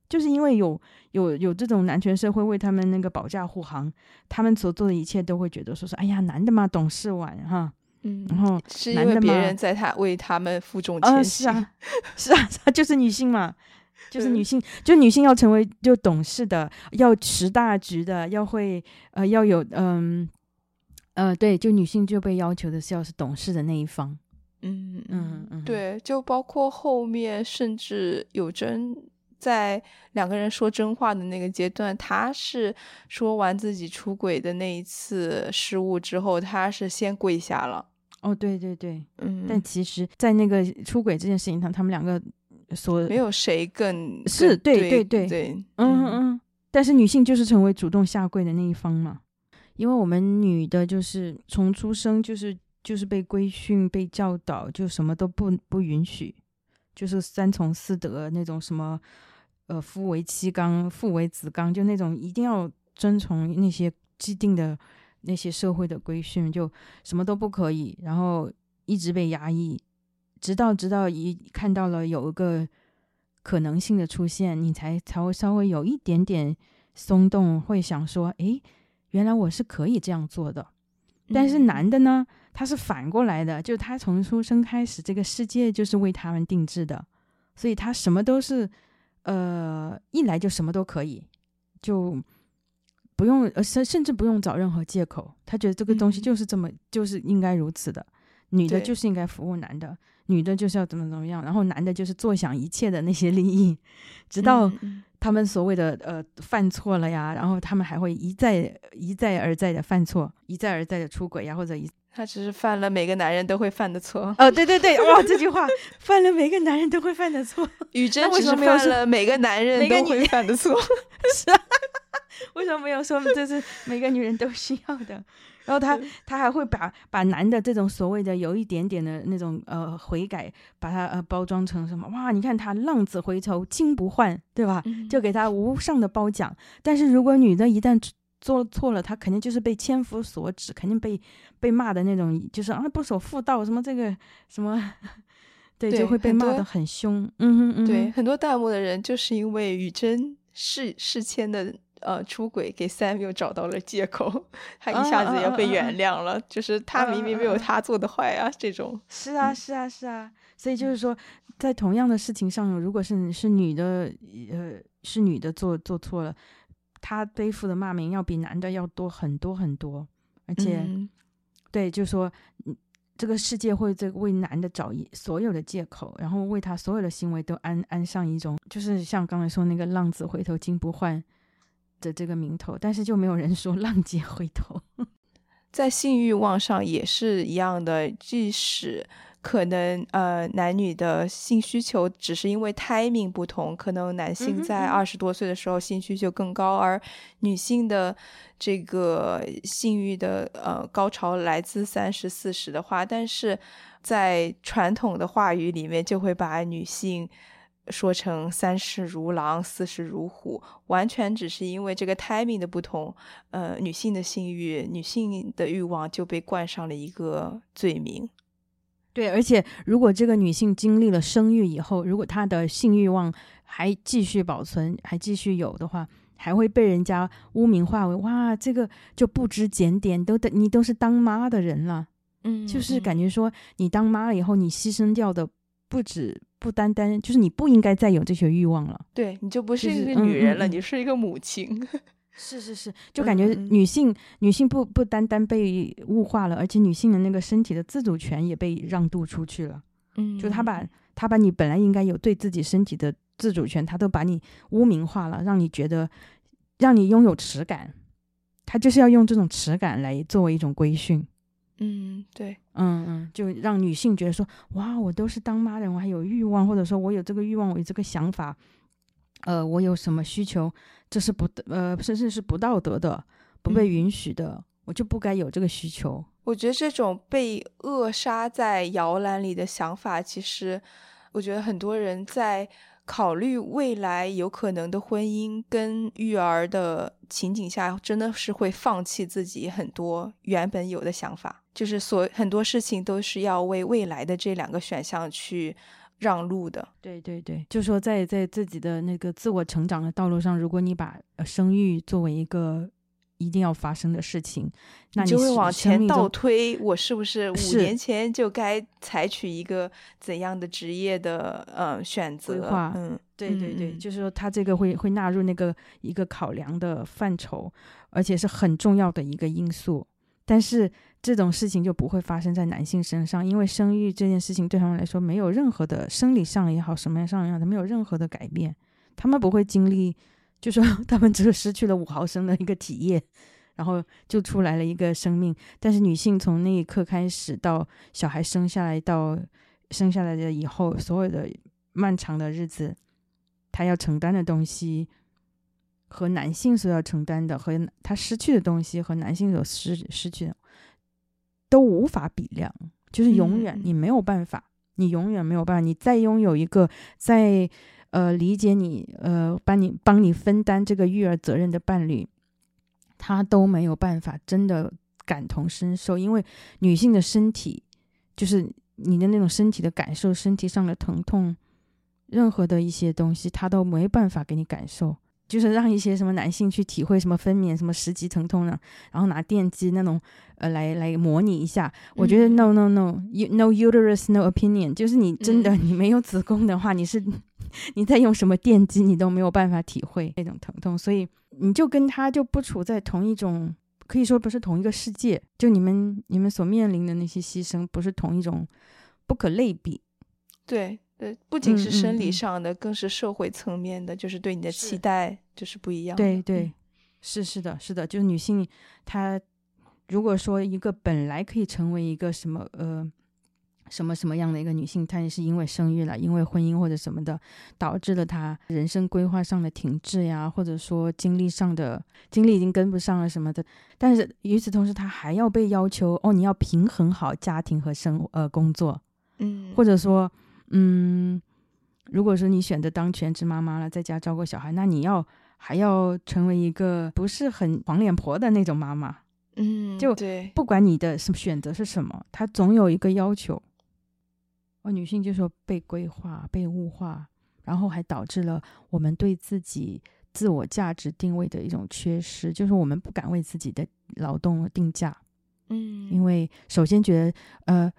就是因为有有有这种男权社会为他们那个保驾护航，他们所做的一切都会觉得说是，哎呀，男的嘛懂事晚哈，嗯，然后是因为别男的嘛人在他为他们负重啊、前行。是啊，是啊，是啊，就是女性嘛，就是女性，就女性要成为就懂事的，要识大局的，要会呃要有嗯呃对，就女性就被要求的是要是懂事的那一方，嗯嗯嗯对，就包括后面，甚至有真在两个人说真话的那个阶段，他是说完自己出轨的那一次失误之后，他是先跪下了。哦对对对，嗯，但。其实，在那个出轨这件事情上，他们两个所没有谁更是更对对对对对，嗯嗯嗯，但是女性就是成为主动下跪的那一方嘛，因为我们女的就是从出生就是就是被规训、被教导，就什么都不不允许，就是三从四德那种什么，呃，夫为妻纲，父为子纲，就那种一定要遵从那些既定的那些社会的规训，就什么都不可以，然后一直被压抑，直到直到一看到了有一个可能性的出现，你才才会稍微有一点点松动，会想说，诶，原来我是可以这样做的。但是嗯男的呢，他是反过来的，就他从出生开始，这个世界就是为他们定制的，所以他什么都是，呃，一来就什么都可以，就不用，呃，甚甚至不用找任何借口，他觉得这个东西嗯。就是这么，就是应该如此的，女的就是应该服务男的，女的就是要怎么怎么样，然后男的就是坐享一切的那些利益，直到他们所谓的呃犯错了呀，然后他们还会一再一再而再的犯错，一再而再的出轨呀，或者一他只是犯了每个男人都会犯的错。哦，对对对，哇，这句话犯了每个男人都会犯的错，雨珍为只是什么没有说犯了每个男人都会犯的错。是啊，为什么没有说这是每个女人都需要的？然后他他还会把把男的这种所谓的有一点点的那种呃悔改，把他呃包装成什么哇？你看他浪子回头金不换，对吧？嗯就给他无上的褒奖。但是如果女的一旦做错了，她肯定就是被千夫所指，肯定被被骂的那种，就是啊不守妇道，什么这个什么，对，对就会被骂的很凶。嗯哼对，很多弹幕的人就是因为雨珍事事前的呃出轨给 Samuel 找到了借口，他一下子也被原谅了，就是他明明没有他做的坏啊，这种。是啊，嗯是啊，是啊。所以就是说，在同样的事情上，如果是是女的，呃，是女的做做错了，她背负的骂名要比男的要多很多很多，而且。嗯对，就是说，嗯，这个世界会这为男的找一所有的借口，然后为他所有的行为都安安上一种，就是像刚才说那个“浪子回头金不换”的这个名头，但是就没有人说“浪姐回头 在性欲望上也是一样的，即使可能呃男女的性需求只是因为 timing 不同，可能男嗯性在二十多岁的时候性需求更高，而女性的这个性欲的呃高潮来自三十四十的话，但是在传统的话语里面就会把女性。说成三十如狼，四十如虎，完全只是因为这个 timing 的不同，呃，女性的性欲、女性的欲望就被冠上了一个罪名。”。对，而且如果这个女性经历了生育以后，如果她的性欲望还继续保存，还继续有的话，还会被人家污名化为哇，这个就不知检点，都的你都是当妈的人了。嗯就是感觉觉说，你当妈了以后，你牺牲掉的不止不单单就是你不应该再有这些欲望了。对你就不是一个女人了，嗯嗯嗯你是一个母亲。是是是，就感觉女性、女性不不单单被物化了，而且女性的那个身体的自主权也被让渡出去了。嗯就她把她把你本来应该有对自己身体的自主权，她都把你污名化了，让你觉得让你拥有耻感。她就是要用这种耻感来作为一种规训。嗯对，嗯嗯，就让女性觉得说，哇，我都是当妈的人，我还有欲望，或者说我有这个欲望，我有这个想法，呃，我有什么需求，这是不呃，甚至是不道德的，不被允许的，我就不该有这个需求。我觉得这种被扼杀在摇篮里的想法，其实我觉得很多人在。考虑未来有可能的婚姻跟育儿的情景下，真的是会放弃自己很多原本有的想法，就是所很多事情都是要为未来的这两个选项去让路的。对对对，就说在在自己的那个自我成长的道路上，如果你把生育作为一个。一定要发生的事情，那你就会往前倒推。我是不是五年前就该采取一个怎样的职业的呃选择？嗯，对对对，就是说他这个会会纳入那个一个考量的范畴，而且是很重要的一个因素。但是这种事情就不会发生在男性身上，因为生育这件事情对他们来说没有任何的生理上也好，什么样上也好，他没有任何的改变，他们不会经历。就说他们只是失去了五毫升的一个体液，然后就出来了一个生命。但是女性从那一刻开始到小孩生下来到生下来的以后，所有的漫长的日子，她要承担的东西和男性所要承担的，和她失去的东西和男性所失失去的，都无法比量。就是永远你没有办法，你永远没有办法，你再拥有一个在。呃，理解你，呃，帮你帮你分担这个育儿责任的伴侣，他都没有办法真的感同身受，因为女性的身体，就是你的那种身体的感受，身体上的疼痛，任何的一些东西，他都没办法给你感受。就是让一些什么男性去体会什么分娩什么十级疼痛呢？然后拿电击那种呃来来模拟一下。我觉得 no no no，no uterus no opinion，就是你真的你没有子宫的话，你是你在用什么电击，你都没有办法体会那种疼痛。所以你就跟他就不处在同一种，可以说不是同一个世界。就你们你们所面临的那些牺牲，不是同一种，不可类比。对。对，不仅是生理上的，更是社会层面的，就是对你的期待就是不一样。对对，是是的，是的，就是女性她如果说一个本来可以成为一个什么呃什么什么样的一个女性，她也是因为生育了，因为婚姻或者什么的，导致了她人生规划上的停滞呀，或者说精力上的精力已经跟不上了什么的。但是与此同时，她还要被要求哦，你要平衡好家庭和生呃工作，嗯，或者说。嗯，如果说你选择当全职妈妈了，在家照顾小孩，那你要还要成为一个不是很黄脸婆的那种妈妈。嗯，就对，不管你的什么选择是什么，他总有一个要求。哦，女性就说被规划、被物化，然后还导致了我们对自己自我价值定位的一种缺失，就是我们不敢为自己的劳动定价。嗯，因为首先觉得，呃，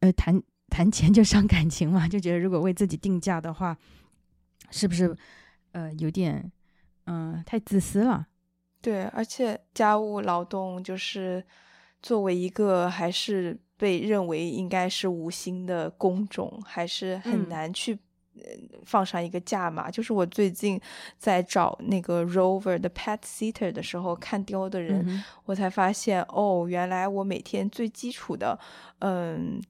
呃，谈。谈钱就伤感情嘛，就觉得如果为自己定价的话，是不是呃有点嗯太自私了？对，而且家务劳动就是作为一个还是被认为应该是无心的工种，还是很难去嗯放上一个价码。就是我最近在找那个 Rover 的 Pet Sitter 的时候，看丢的人，我才发现哦，原来我每天最基础的嗯。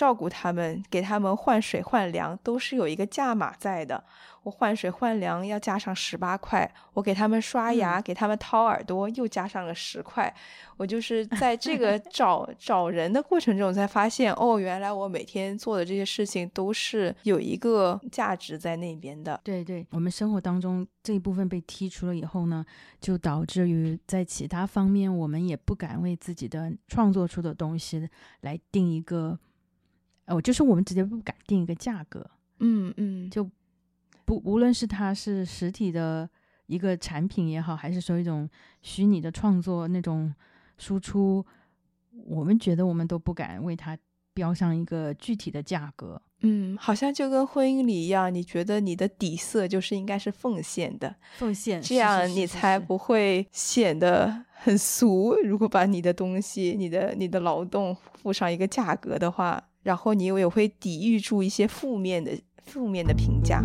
照顾他们，给他们换水换粮，都是有一个价码在的。我换水换粮要加上十八块，我给他们刷牙，给他们掏耳朵又加上了十块。我就是在这个 找找人的过程中才发现，哦，原来我每天做的这些事情都是有一个价值在那边的。对对，我们生活当中这一部分被剔除了以后呢，就导致于在其他方面我们也不敢为自己的创作出的东西来定一个。哦，就是我们直接不敢定一个价格，嗯嗯，就不无论是它是实体的一个产品也好，还是说一种虚拟的创作那种输出，我们觉得我们都不敢为它标上一个具体的价格。嗯，好像就跟婚姻里一样，你觉得你的底色就是应该是奉献的，奉献，这样你才不会显得很俗。如果把你的东西、你的你的劳动付上一个价格的话。然后你也会抵御住一些负面的负面的评价。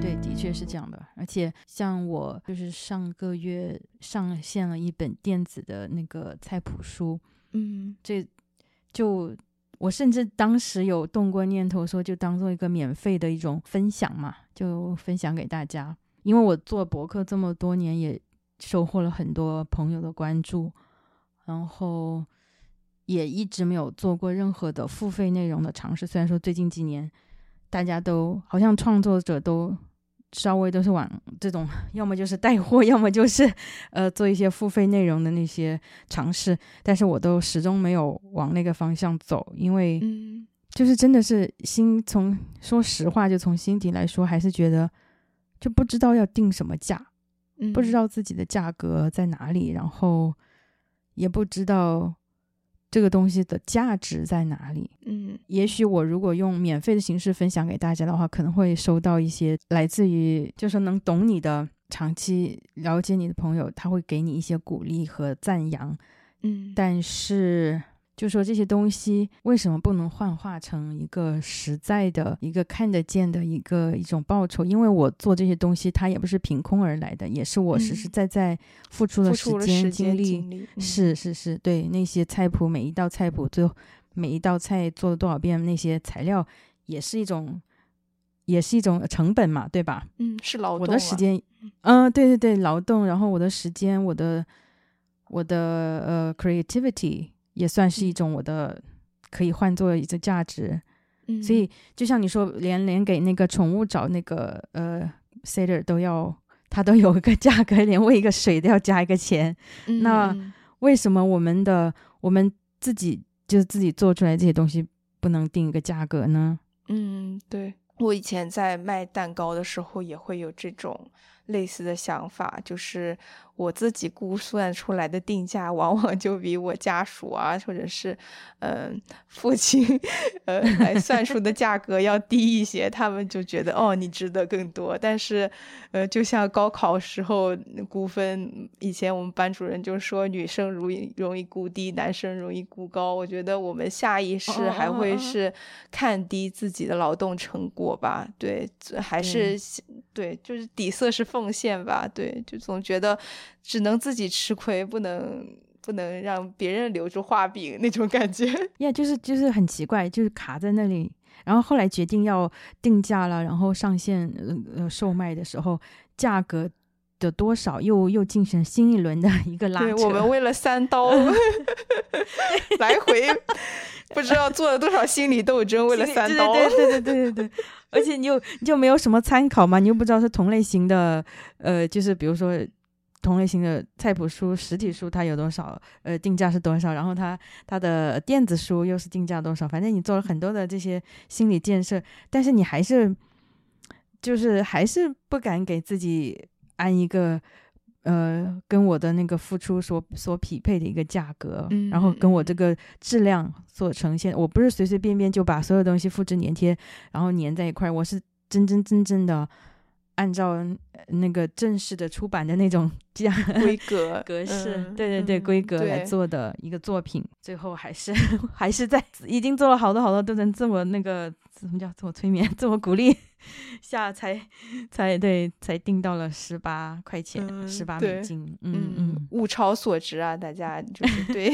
对，的确是这样的。而且像我，就是上个月上线了一本电子的那个菜谱书，嗯，这就我甚至当时有动过念头，说就当做一个免费的一种分享嘛，就分享给大家。因为我做博客这么多年，也收获了很多朋友的关注，然后也一直没有做过任何的付费内容的尝试。虽然说最近几年，大家都好像创作者都。稍微都是往这种，要么就是带货，要么就是呃做一些付费内容的那些尝试，但是我都始终没有往那个方向走，因为就是真的是心从说实话，就从心底来说，还是觉得就不知道要定什么价，不知道自己的价格在哪里，然后也不知道。这个东西的价值在哪里？嗯，也许我如果用免费的形式分享给大家的话，可能会收到一些来自于就是能懂你的、长期了解你的朋友，他会给你一些鼓励和赞扬。嗯，但是。就说这些东西为什么不能幻化成一个实在的、一个看得见的一个一种报酬？因为我做这些东西，它也不是凭空而来的，也是我实实在在付出了时间精力。是是是，对那些菜谱，每一道菜谱，最后每一道菜做了多少遍，那些材料也是一种，也是一种成本嘛，对吧？嗯，是劳动。我的时间，嗯，对对对，劳动，然后我的时间，我的我的呃，creativity。也算是一种我的可以换作一个价值，嗯所以就像你说，连连给那个宠物找那个呃 setter 都要，它都有一个价格，连喂一个水都要加一个钱。那为什么我们的我们自己就是自己做出来这些东西不能定一个价格呢？嗯，对我以前在卖蛋糕的时候也会有这种类似的想法，就是。我自己估算出来的定价，往往就比我家属啊，或者是嗯父亲呃来算出的价格要低一些。他们就觉得哦，你值得更多。但是呃，就像高考时候估分，以前我们班主任就说女生容易容易估低，男生容易估高。我觉得我们下意识还会是看低自己的劳动成果吧？对，还是对，就是底色是奉献吧？对，就总觉得。只能自己吃亏，不能不能让别人留住画饼那种感觉。呀，就是就是很奇怪，就是卡在那里。然后后来决定要定价了，然后上线呃售卖的时候，价格的多少又又进行新一轮的一个拉扯。我们为了三刀 来回不知道做了多少心理斗争，为了三刀。对对对对对对对。而且你又你就没有什么参考嘛？你又不知道是同类型的，呃，就是比如说。同类型的菜谱书、实体书，它有多少？呃，定价是多少？然后它它的电子书又是定价多少？反正你做了很多的这些心理建设，但是你还是就是还是不敢给自己安一个呃跟我的那个付出所所匹配的一个价格，然后跟我这个质量所呈现。我不是随随便便就把所有东西复制粘贴，然后粘在一块，我是真真正正的。按照那个正式的出版的那种 这样规格 格式，对对对，规格来做的一个作品，最后还是 还是在已经做了好多好多，都能自我那个什么叫自我催眠、自我鼓励下才才对才定到了十八块钱，十八美金，嗯嗯，物超所值啊，大家就是对。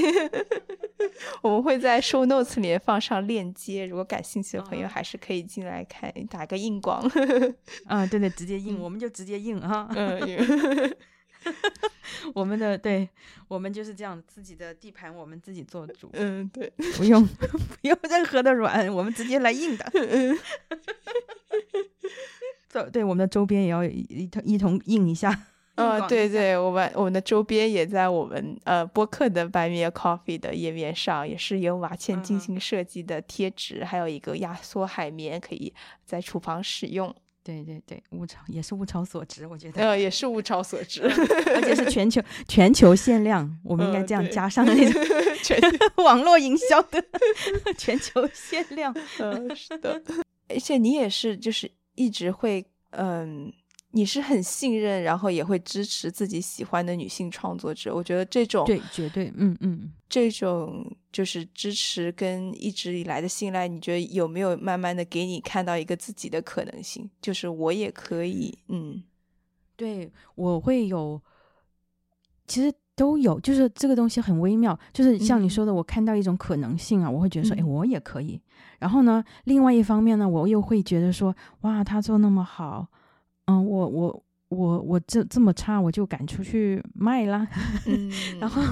我们会在 show notes 里面放上链接，如果感兴趣的朋友还是可以进来看，打个硬广。啊，对对，直接印，我们就直接硬哈。嗯，我们的对，我们就是这样，自己的地盘我们自己做主。嗯，对，不用不用任何的软，我们直接来硬的。这对我们的周边也要一同一同硬一下。嗯，对对，我们我们的周边也在我们呃播客的 Buy Me a Coffee 的页面上，也是由瓦茜精心设计的贴纸，还有一个压缩海绵，可以在厨房使用。对对对，物超也是物超所值，我觉得。呃，也是物超所值，而且是全球全球限量，我们应该这样加上那种全 网络营销的全球限量。嗯，是的。而且你也是，就是一直会嗯。你是很信任，然后也会支持自己喜欢的女性创作者。我觉得这种对，绝对，嗯嗯，这种就是支持跟一直以来的信赖，你觉得有没有慢慢的给你看到一个自己的可能性？就是我也可以，嗯，对我会有，其实都有，就是这个东西很微妙，就是像你嗯说的，我看到一种可能性啊，我会觉得说，哎，嗯我也可以。然后呢，另外一方面呢，我又会觉得说，哇，他做那么好，嗯，我我我我这这么差，我就赶出去卖啦。嗯，然后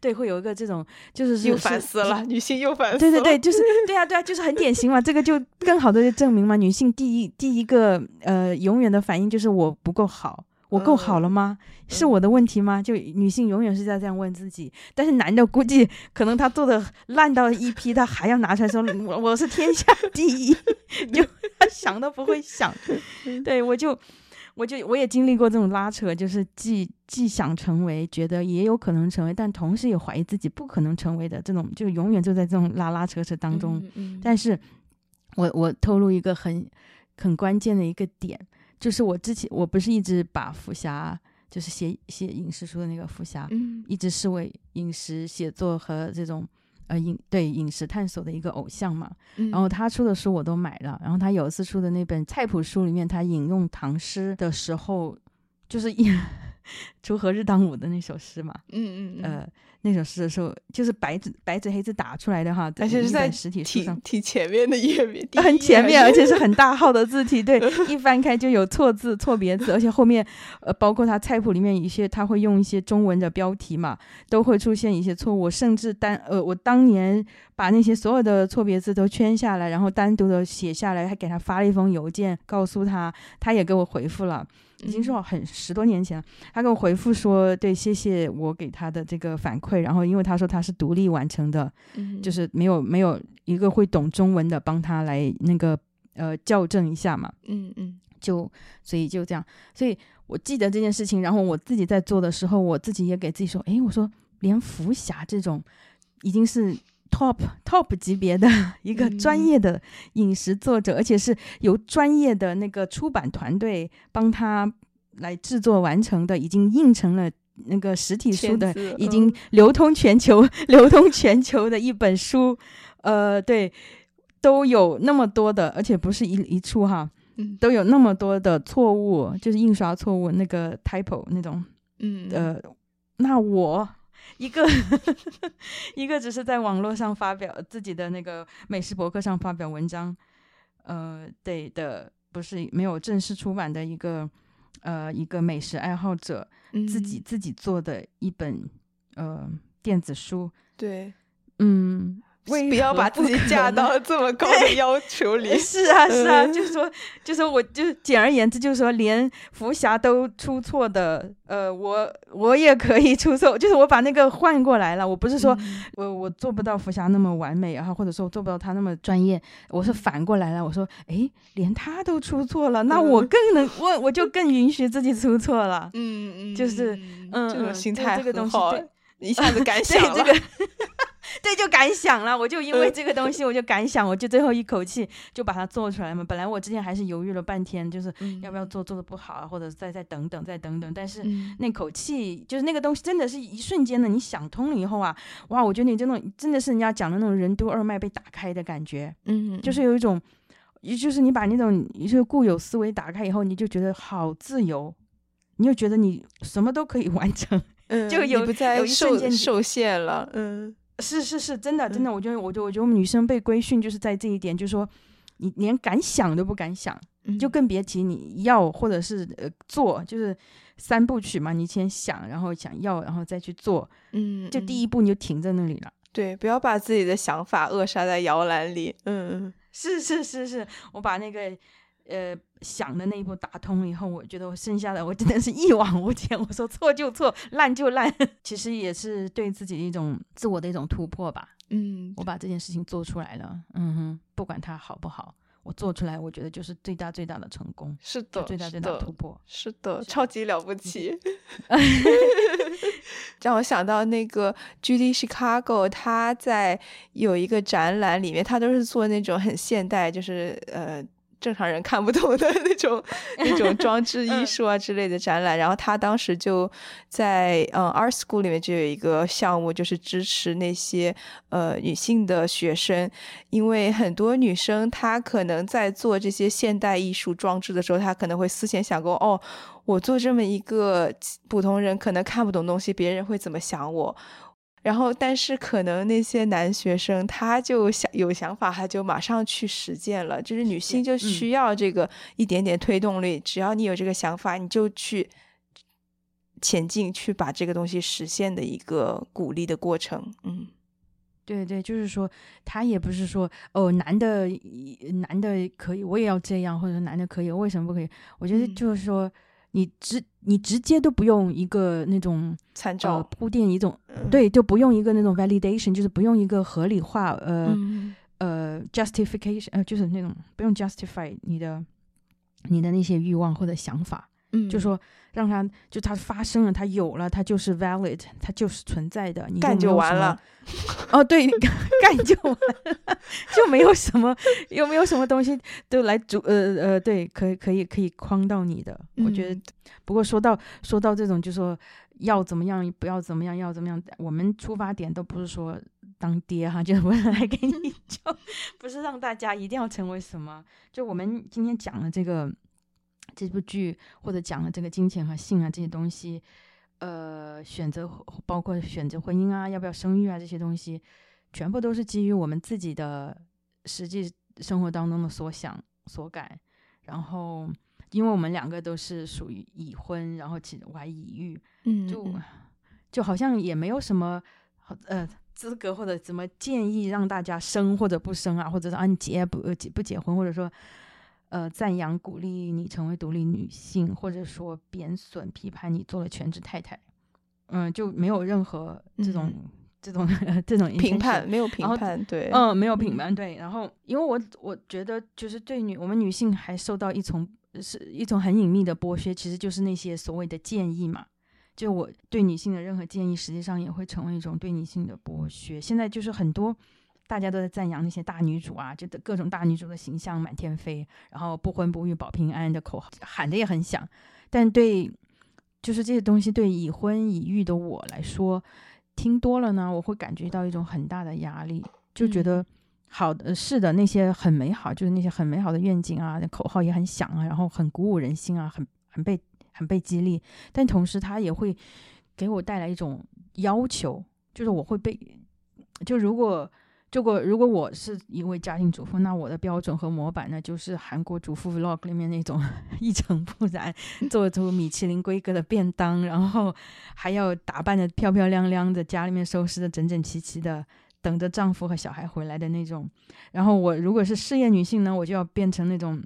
对，会有一个这种，就是是又是反思了，女性又反思了，对对对，就是对啊对啊，就是很典型嘛。这个就更好的就证明嘛，女性第一第一个呃永远的反应就是我不够好，我够好了吗？是我的问题吗？就女性永远是在这样问自己，但是男的估计可能他做的烂到一批，他还要拿出来说我我是天下 第一，就他想都不会想。对我就。我就我也经历过这种拉扯，就是既既想成为，觉得也有可能成为，但同时也怀疑自己不可能成为的这种，就永远就在这种拉拉扯扯当中。嗯，嗯但是我我透露一个很很关键的一个点，就是我之前我不是一直把福霞，就是写写影视书的那个福霞，嗯。一直视为饮食写作和这种呃饮对饮食探索的一个偶像嘛。嗯，然后他出的书我都买了，然后他有一次出的那本菜谱书里面，他引用唐诗的时候，就是一 锄禾日当午的那首诗嘛，嗯嗯嗯，呃，那首诗的时候，就是白纸白纸黑字打出来的哈，一而且是在实体书上挺。前面的页面，很前面，而且是很大号的字体，对，一翻开就有错字、错别字，而且后面，呃，包括他菜谱里面一些，他会用一些中文的标题嘛，都会出现一些错误。甚至单，呃，我当年把那些所有的错别字都圈下来，然后单独的写下来，还给他发了一封邮件，告诉他，他也给我回复了。已经是嗯。很十多年前了，他给我回复说，对，谢谢我给他的这个反馈。然后因为他说他是独立完成的，嗯就是没有没有一个会懂中文的帮他来那个呃校正一下嘛，嗯嗯。就所以就这样，所以我记得这件事情，然后我自己在做的时候，我自己也给自己说，诶，我说连福霞这种已经是 top top 级别的 一个嗯。专业的饮食作者，而且是由专业的那个出版团队帮他来制作完成的，已经印成了那个实体书的已经嗯。流通全球、流通全球的一本书，呃，对，都有那么多的，而且不是一一处哈，嗯都有那么多的错误，就是印刷错误，那个 typo 那种，嗯。呃，那我。一个 一个只是在网络上发表自己的那个美食博客上发表文章，呃，对的，不是没有正式出版的一个呃一个美食爱好者，自己嗯。自己做的一本呃电子书，对，嗯，为不要把自己可架到 这么高的要求里。是啊，是啊，嗯就是说，就是说我就简而言之，就是说，连福霞都出错的，呃，我我也可以出错，就是我把那个换过来了。我不是说嗯我我做不到福霞那么完美，然后或者说我做不到他那么专业，我是反过来了。我说，哎，连他都出错了，那我嗯更能，我我就更允许自己出错了。嗯嗯，就是嗯嗯这种心态这个东西一下子敢对想了。这个，对，就敢想了。我就因为嗯这个东西，我就敢想，我就最后一口气就把它做出来嘛。本来我之前还是犹豫了半天，就是要不要做，做的不好啊，或者再再等等，再等等。但是嗯那口气，就是那个东西，真的是一瞬间的。你想通了以后啊，哇，我觉得你这种真的是人家讲的那种任督二脉被打开的感觉，嗯，就是有一种，也就是你把那种就是固有思维打开以后，你就觉得好自由，你就觉得你什么都可以完成。嗯就有你不再有一瞬受间受限了。嗯是是是，真的真的，我觉得，我觉得，我觉得我们女生被规训就是在这一点，就是说，你连敢想都不敢想，嗯，就更别提你要或者是呃做，就是三部曲嘛，你先想，然后想要，然后再去做，嗯，就第嗯一步你就停在那里了。对，不要把自己的想法扼杀在摇篮里。嗯是是是是，我把那个呃想的那一步打通了以后，我觉得我剩下的我真的是一往无前。我说错就错，烂就烂，其实也是对自己的一种自我的一种突破吧。嗯我把这件事情做出来了，嗯哼，不管它好不好，我做出来，我觉得就是最大最大的成功，是的，最大最大的的突破。是的，是超级了不起。让我想到那个 Judy Chicago，他在有一个展览里面，他都是做那种很现代，就是呃正常人看不懂的那种 那种装置艺术啊之类的展览。然后他当时就在嗯 Art School 里面就有一个项目，就是支持那些呃女性的学生，因为很多女生她可能在做这些现代艺术装置的时候，她可能会思前想过哦。我做这么一个普通人，可能看不懂东西，别人会怎么想我？然后，但是可能那些男学生他就想有想法，他就马上去实践了。就是女性就需要这个一点点推动力，只要你有这个想法，你就去前进，去把这个东西实现的一个鼓励的过程。嗯，对对，就是说他也不是说哦，男的男的可以，我也要这样，或者男的可以，为什么不可以？我觉得就是说。你直你直接都不用一个那种参照铺垫一种对，就不用一个那种 validation，就是不用一个合理化呃呃 justification，呃就是那种不用 justify 你的你的那些欲望或者想法，嗯，就说让他就他发生了，他有了，他就是 valid，他就是存在的，你干就完了。哦，对，干就完了，就没有什么，有没有什么东西都来主，呃呃，对，可以可以可以框到你的。我觉得，不过说到说到这种，就说要怎么样，不要怎么样，要怎么样，我们出发点都不是说当爹哈，就是我来给你，就不是让大家一定要成为什么。就我们今天讲的这个这部剧，或者讲了这个金钱和性啊这些东西。呃，选择包括选择婚姻啊，要不要生育啊，这些东西，全部都是基于我们自己的实际生活当中的所想所感。然后，因为我们两个都是属于已婚，然后其实我还已育，嗯，就就好像也没有什么呃资格或者怎么建议让大家生或者不生啊，或者是啊你结不结不结婚，或者说。呃，赞扬鼓励你成为独立女性，或者说贬损批判你做了全职太太，嗯，就没有任何这种这种这种评判，没有评判，对，嗯，没有评判，对。然后，因为我我觉得，就是对女我们女性还受到一种是一种很隐秘的剥削，其实就是那些所谓的建议嘛。就我对女性的任何建议，实际上也会成为一种对女性的剥削。现在就是很多。大家都在赞扬那些大女主啊，就各种大女主的形象满天飞，然后不婚不育保平安的口号喊的也很响，但对，就是这些东西对已婚已育的我来说，听多了呢，我会感觉到一种很大的压力，就觉得好的是的，那些很美好，就是那些很美好的愿景啊，那口号也很响啊，然后很鼓舞人心啊，很很被很被激励，但同时它也会给我带来一种要求，就是我会被，就如果。如果如果我是一位家庭主妇，那我的标准和模板呢，就是韩国主妇 vlog 里面那种一尘不染，做出米其林规格的便当，然后还要打扮的漂漂亮亮的，家里面收拾的整整齐齐的，等着丈夫和小孩回来的那种。然后我如果是事业女性呢，我就要变成那种。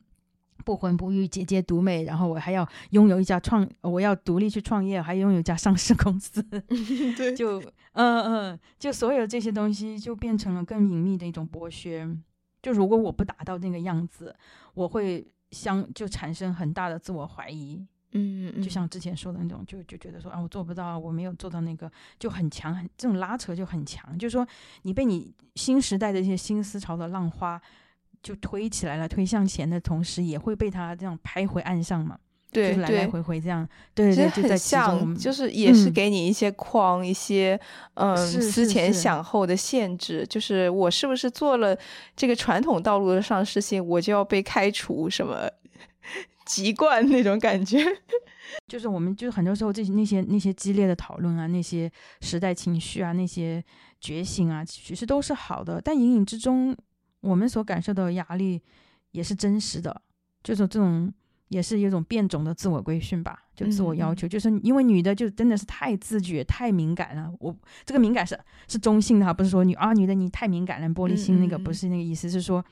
不婚不育，姐姐独美，然后我还要拥有一家创，我要独立去创业，还拥有一家上市公司。对，就嗯嗯，就所有这些东西就变成了更隐秘的一种剥削。就如果我不达到那个样子，我会相就产生很大的自我怀疑。嗯嗯，就像之前说的那种，就就觉得说啊，我做不到，我没有做到那个，就很强，很这种拉扯就很强。就是说，你被你新时代的一些新思潮的浪花。就推起来了，推向前的同时，也会被他这样拍回岸上嘛？对，来来回回这样，对对，就在像，就是也是给你一些框，一些嗯思前想后的限制。就是我是不是做了这个传统道路的上市性，我就要被开除？什么籍贯那种感觉？就是我们就是很多时候这些那些那些激烈的讨论啊，那些时代情绪啊，那些觉醒啊，其实都是好的，但隐隐之中。我们所感受到的压力也是真实的，就是这种也是一种变种的自我规训吧，就自我要求，就是因为女的就真的是太自觉、太敏感了。我这个敏感是是中性的哈，不是说女啊女的你太敏感了、玻璃心那个不是那个意思，是说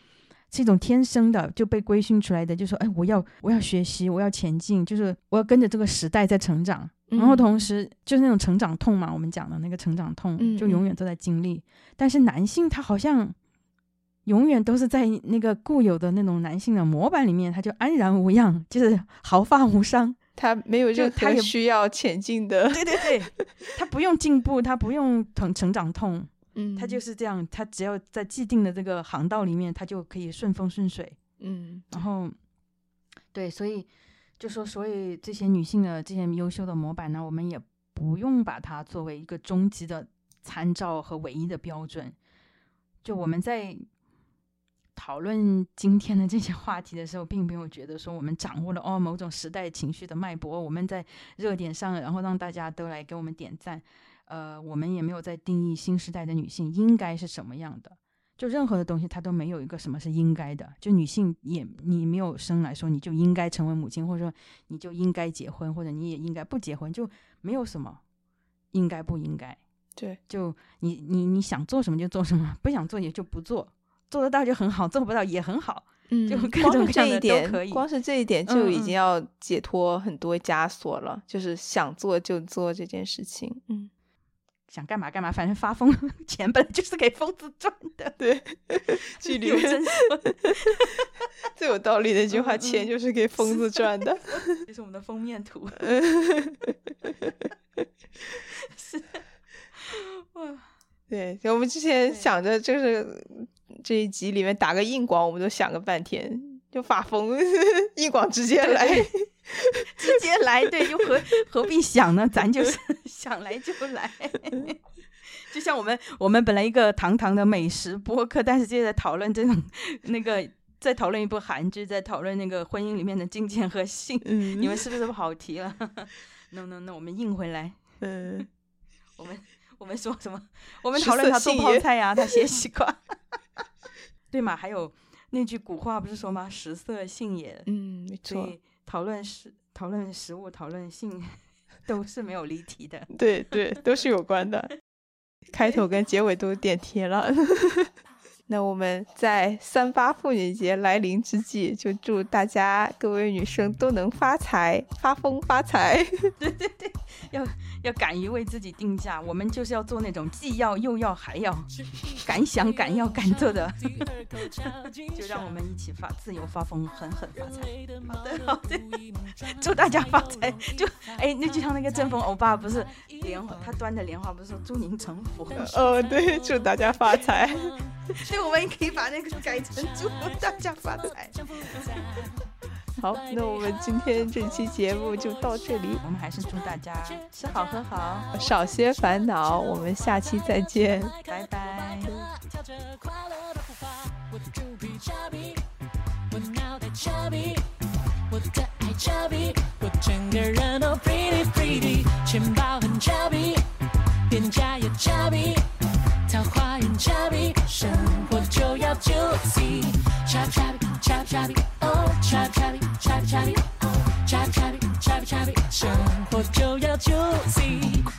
是一种天生的就被规训出来的，就说哎我要我要学习，我要前进，就是我要跟着这个时代在成长，然后同时就是那种成长痛嘛，我们讲的那个成长痛，就永远都在经历。但是男性他好像。永远都是在那个固有的那种男性的模板里面，他就安然无恙，就是毫发无伤，他没有任何需要前进的。对对对，他不用进步，他不用成成长痛，嗯，他就是这样，他只要在既定的这个航道里面，他就可以顺风顺水。嗯，然后对，所以就说，所以这些女性的这些优秀的模板呢，我们也不用把它作为一个终极的参照和唯一的标准。就我们在讨论今天的这些话题的时候，并没有觉得说我们掌握了哦某种时代情绪的脉搏，我们在热点上，然后让大家都来给我们点赞。呃，我们也没有在定义新时代的女性应该是什么样的。就任何的东西，它都没有一个什么是应该的。就女性也，你没有生来说你就应该成为母亲，或者说你就应该结婚，或者你也应该不结婚，就没有什么应该不应该。对，就你你你想做什么就做什么，不想做也就不做，做得到就很好，做不到也很好。嗯，就 各光是种各样的都这一点可以，光是这一点就已经要解脱很多枷锁了，就是想做就做这件事情。嗯，想干嘛干嘛，反正发疯 钱本来就是给疯子赚的。对，剧里面有真说，最有道理的一句话：钱就是给疯子赚的。这是我们的封面图。是，哇，对，我们之前想着就是这一集里面打个硬广，我们都想个半天，就发疯，硬广直接来。直接来，对，又何何必想呢？咱就是 想来就来。就像我们，我们本来一个堂堂的美食播客，但是接着讨论这种那个，在讨论一部韩剧，在讨论那个婚姻里面的金钱和性，嗯，你们是不是跑题了？No No No，我们硬回来。嗯，我们我们说什么？我们讨论他做泡菜呀、他写西瓜，对嘛？还有那句古话不是说吗？食色性也。嗯，没错，所以讨论食、讨论食物、讨论性，都是没有离题的。对对，都是有关的，开头跟结尾都点题了。那我们在三八妇女节来临之际，就祝大家各位女生都能发财、发疯、发财。对对对要要敢于为自己定价，我们就是要做那种既要又要还要，敢想敢要敢做的，就让我们一起发自由发疯，狠狠发财。好的好的，祝大家发财。就哎，那就像那个正风欧巴，不是莲花，他端着莲花不是说祝您成佛。哦，对，祝大家发财。对，我们也可以把那个改成祝大家发财。好，那我们今天这期节目就到这里，我们还是祝大家吃好喝好，少些烦恼，我们下期再见。拜拜。跳着快乐的步伐，我的猪皮 chubby，我脑袋 chubby，我的爱 chubby，我整个人都 pretty pretty，钱包很 chubby，脸颊也 chubby，桃花源 chubby，生活就要 juicy，chubby chubby chubby chubby，哦 chubby chubby chubby chubby，哦 chubby chubby chubby chubby，生活就要 juicy。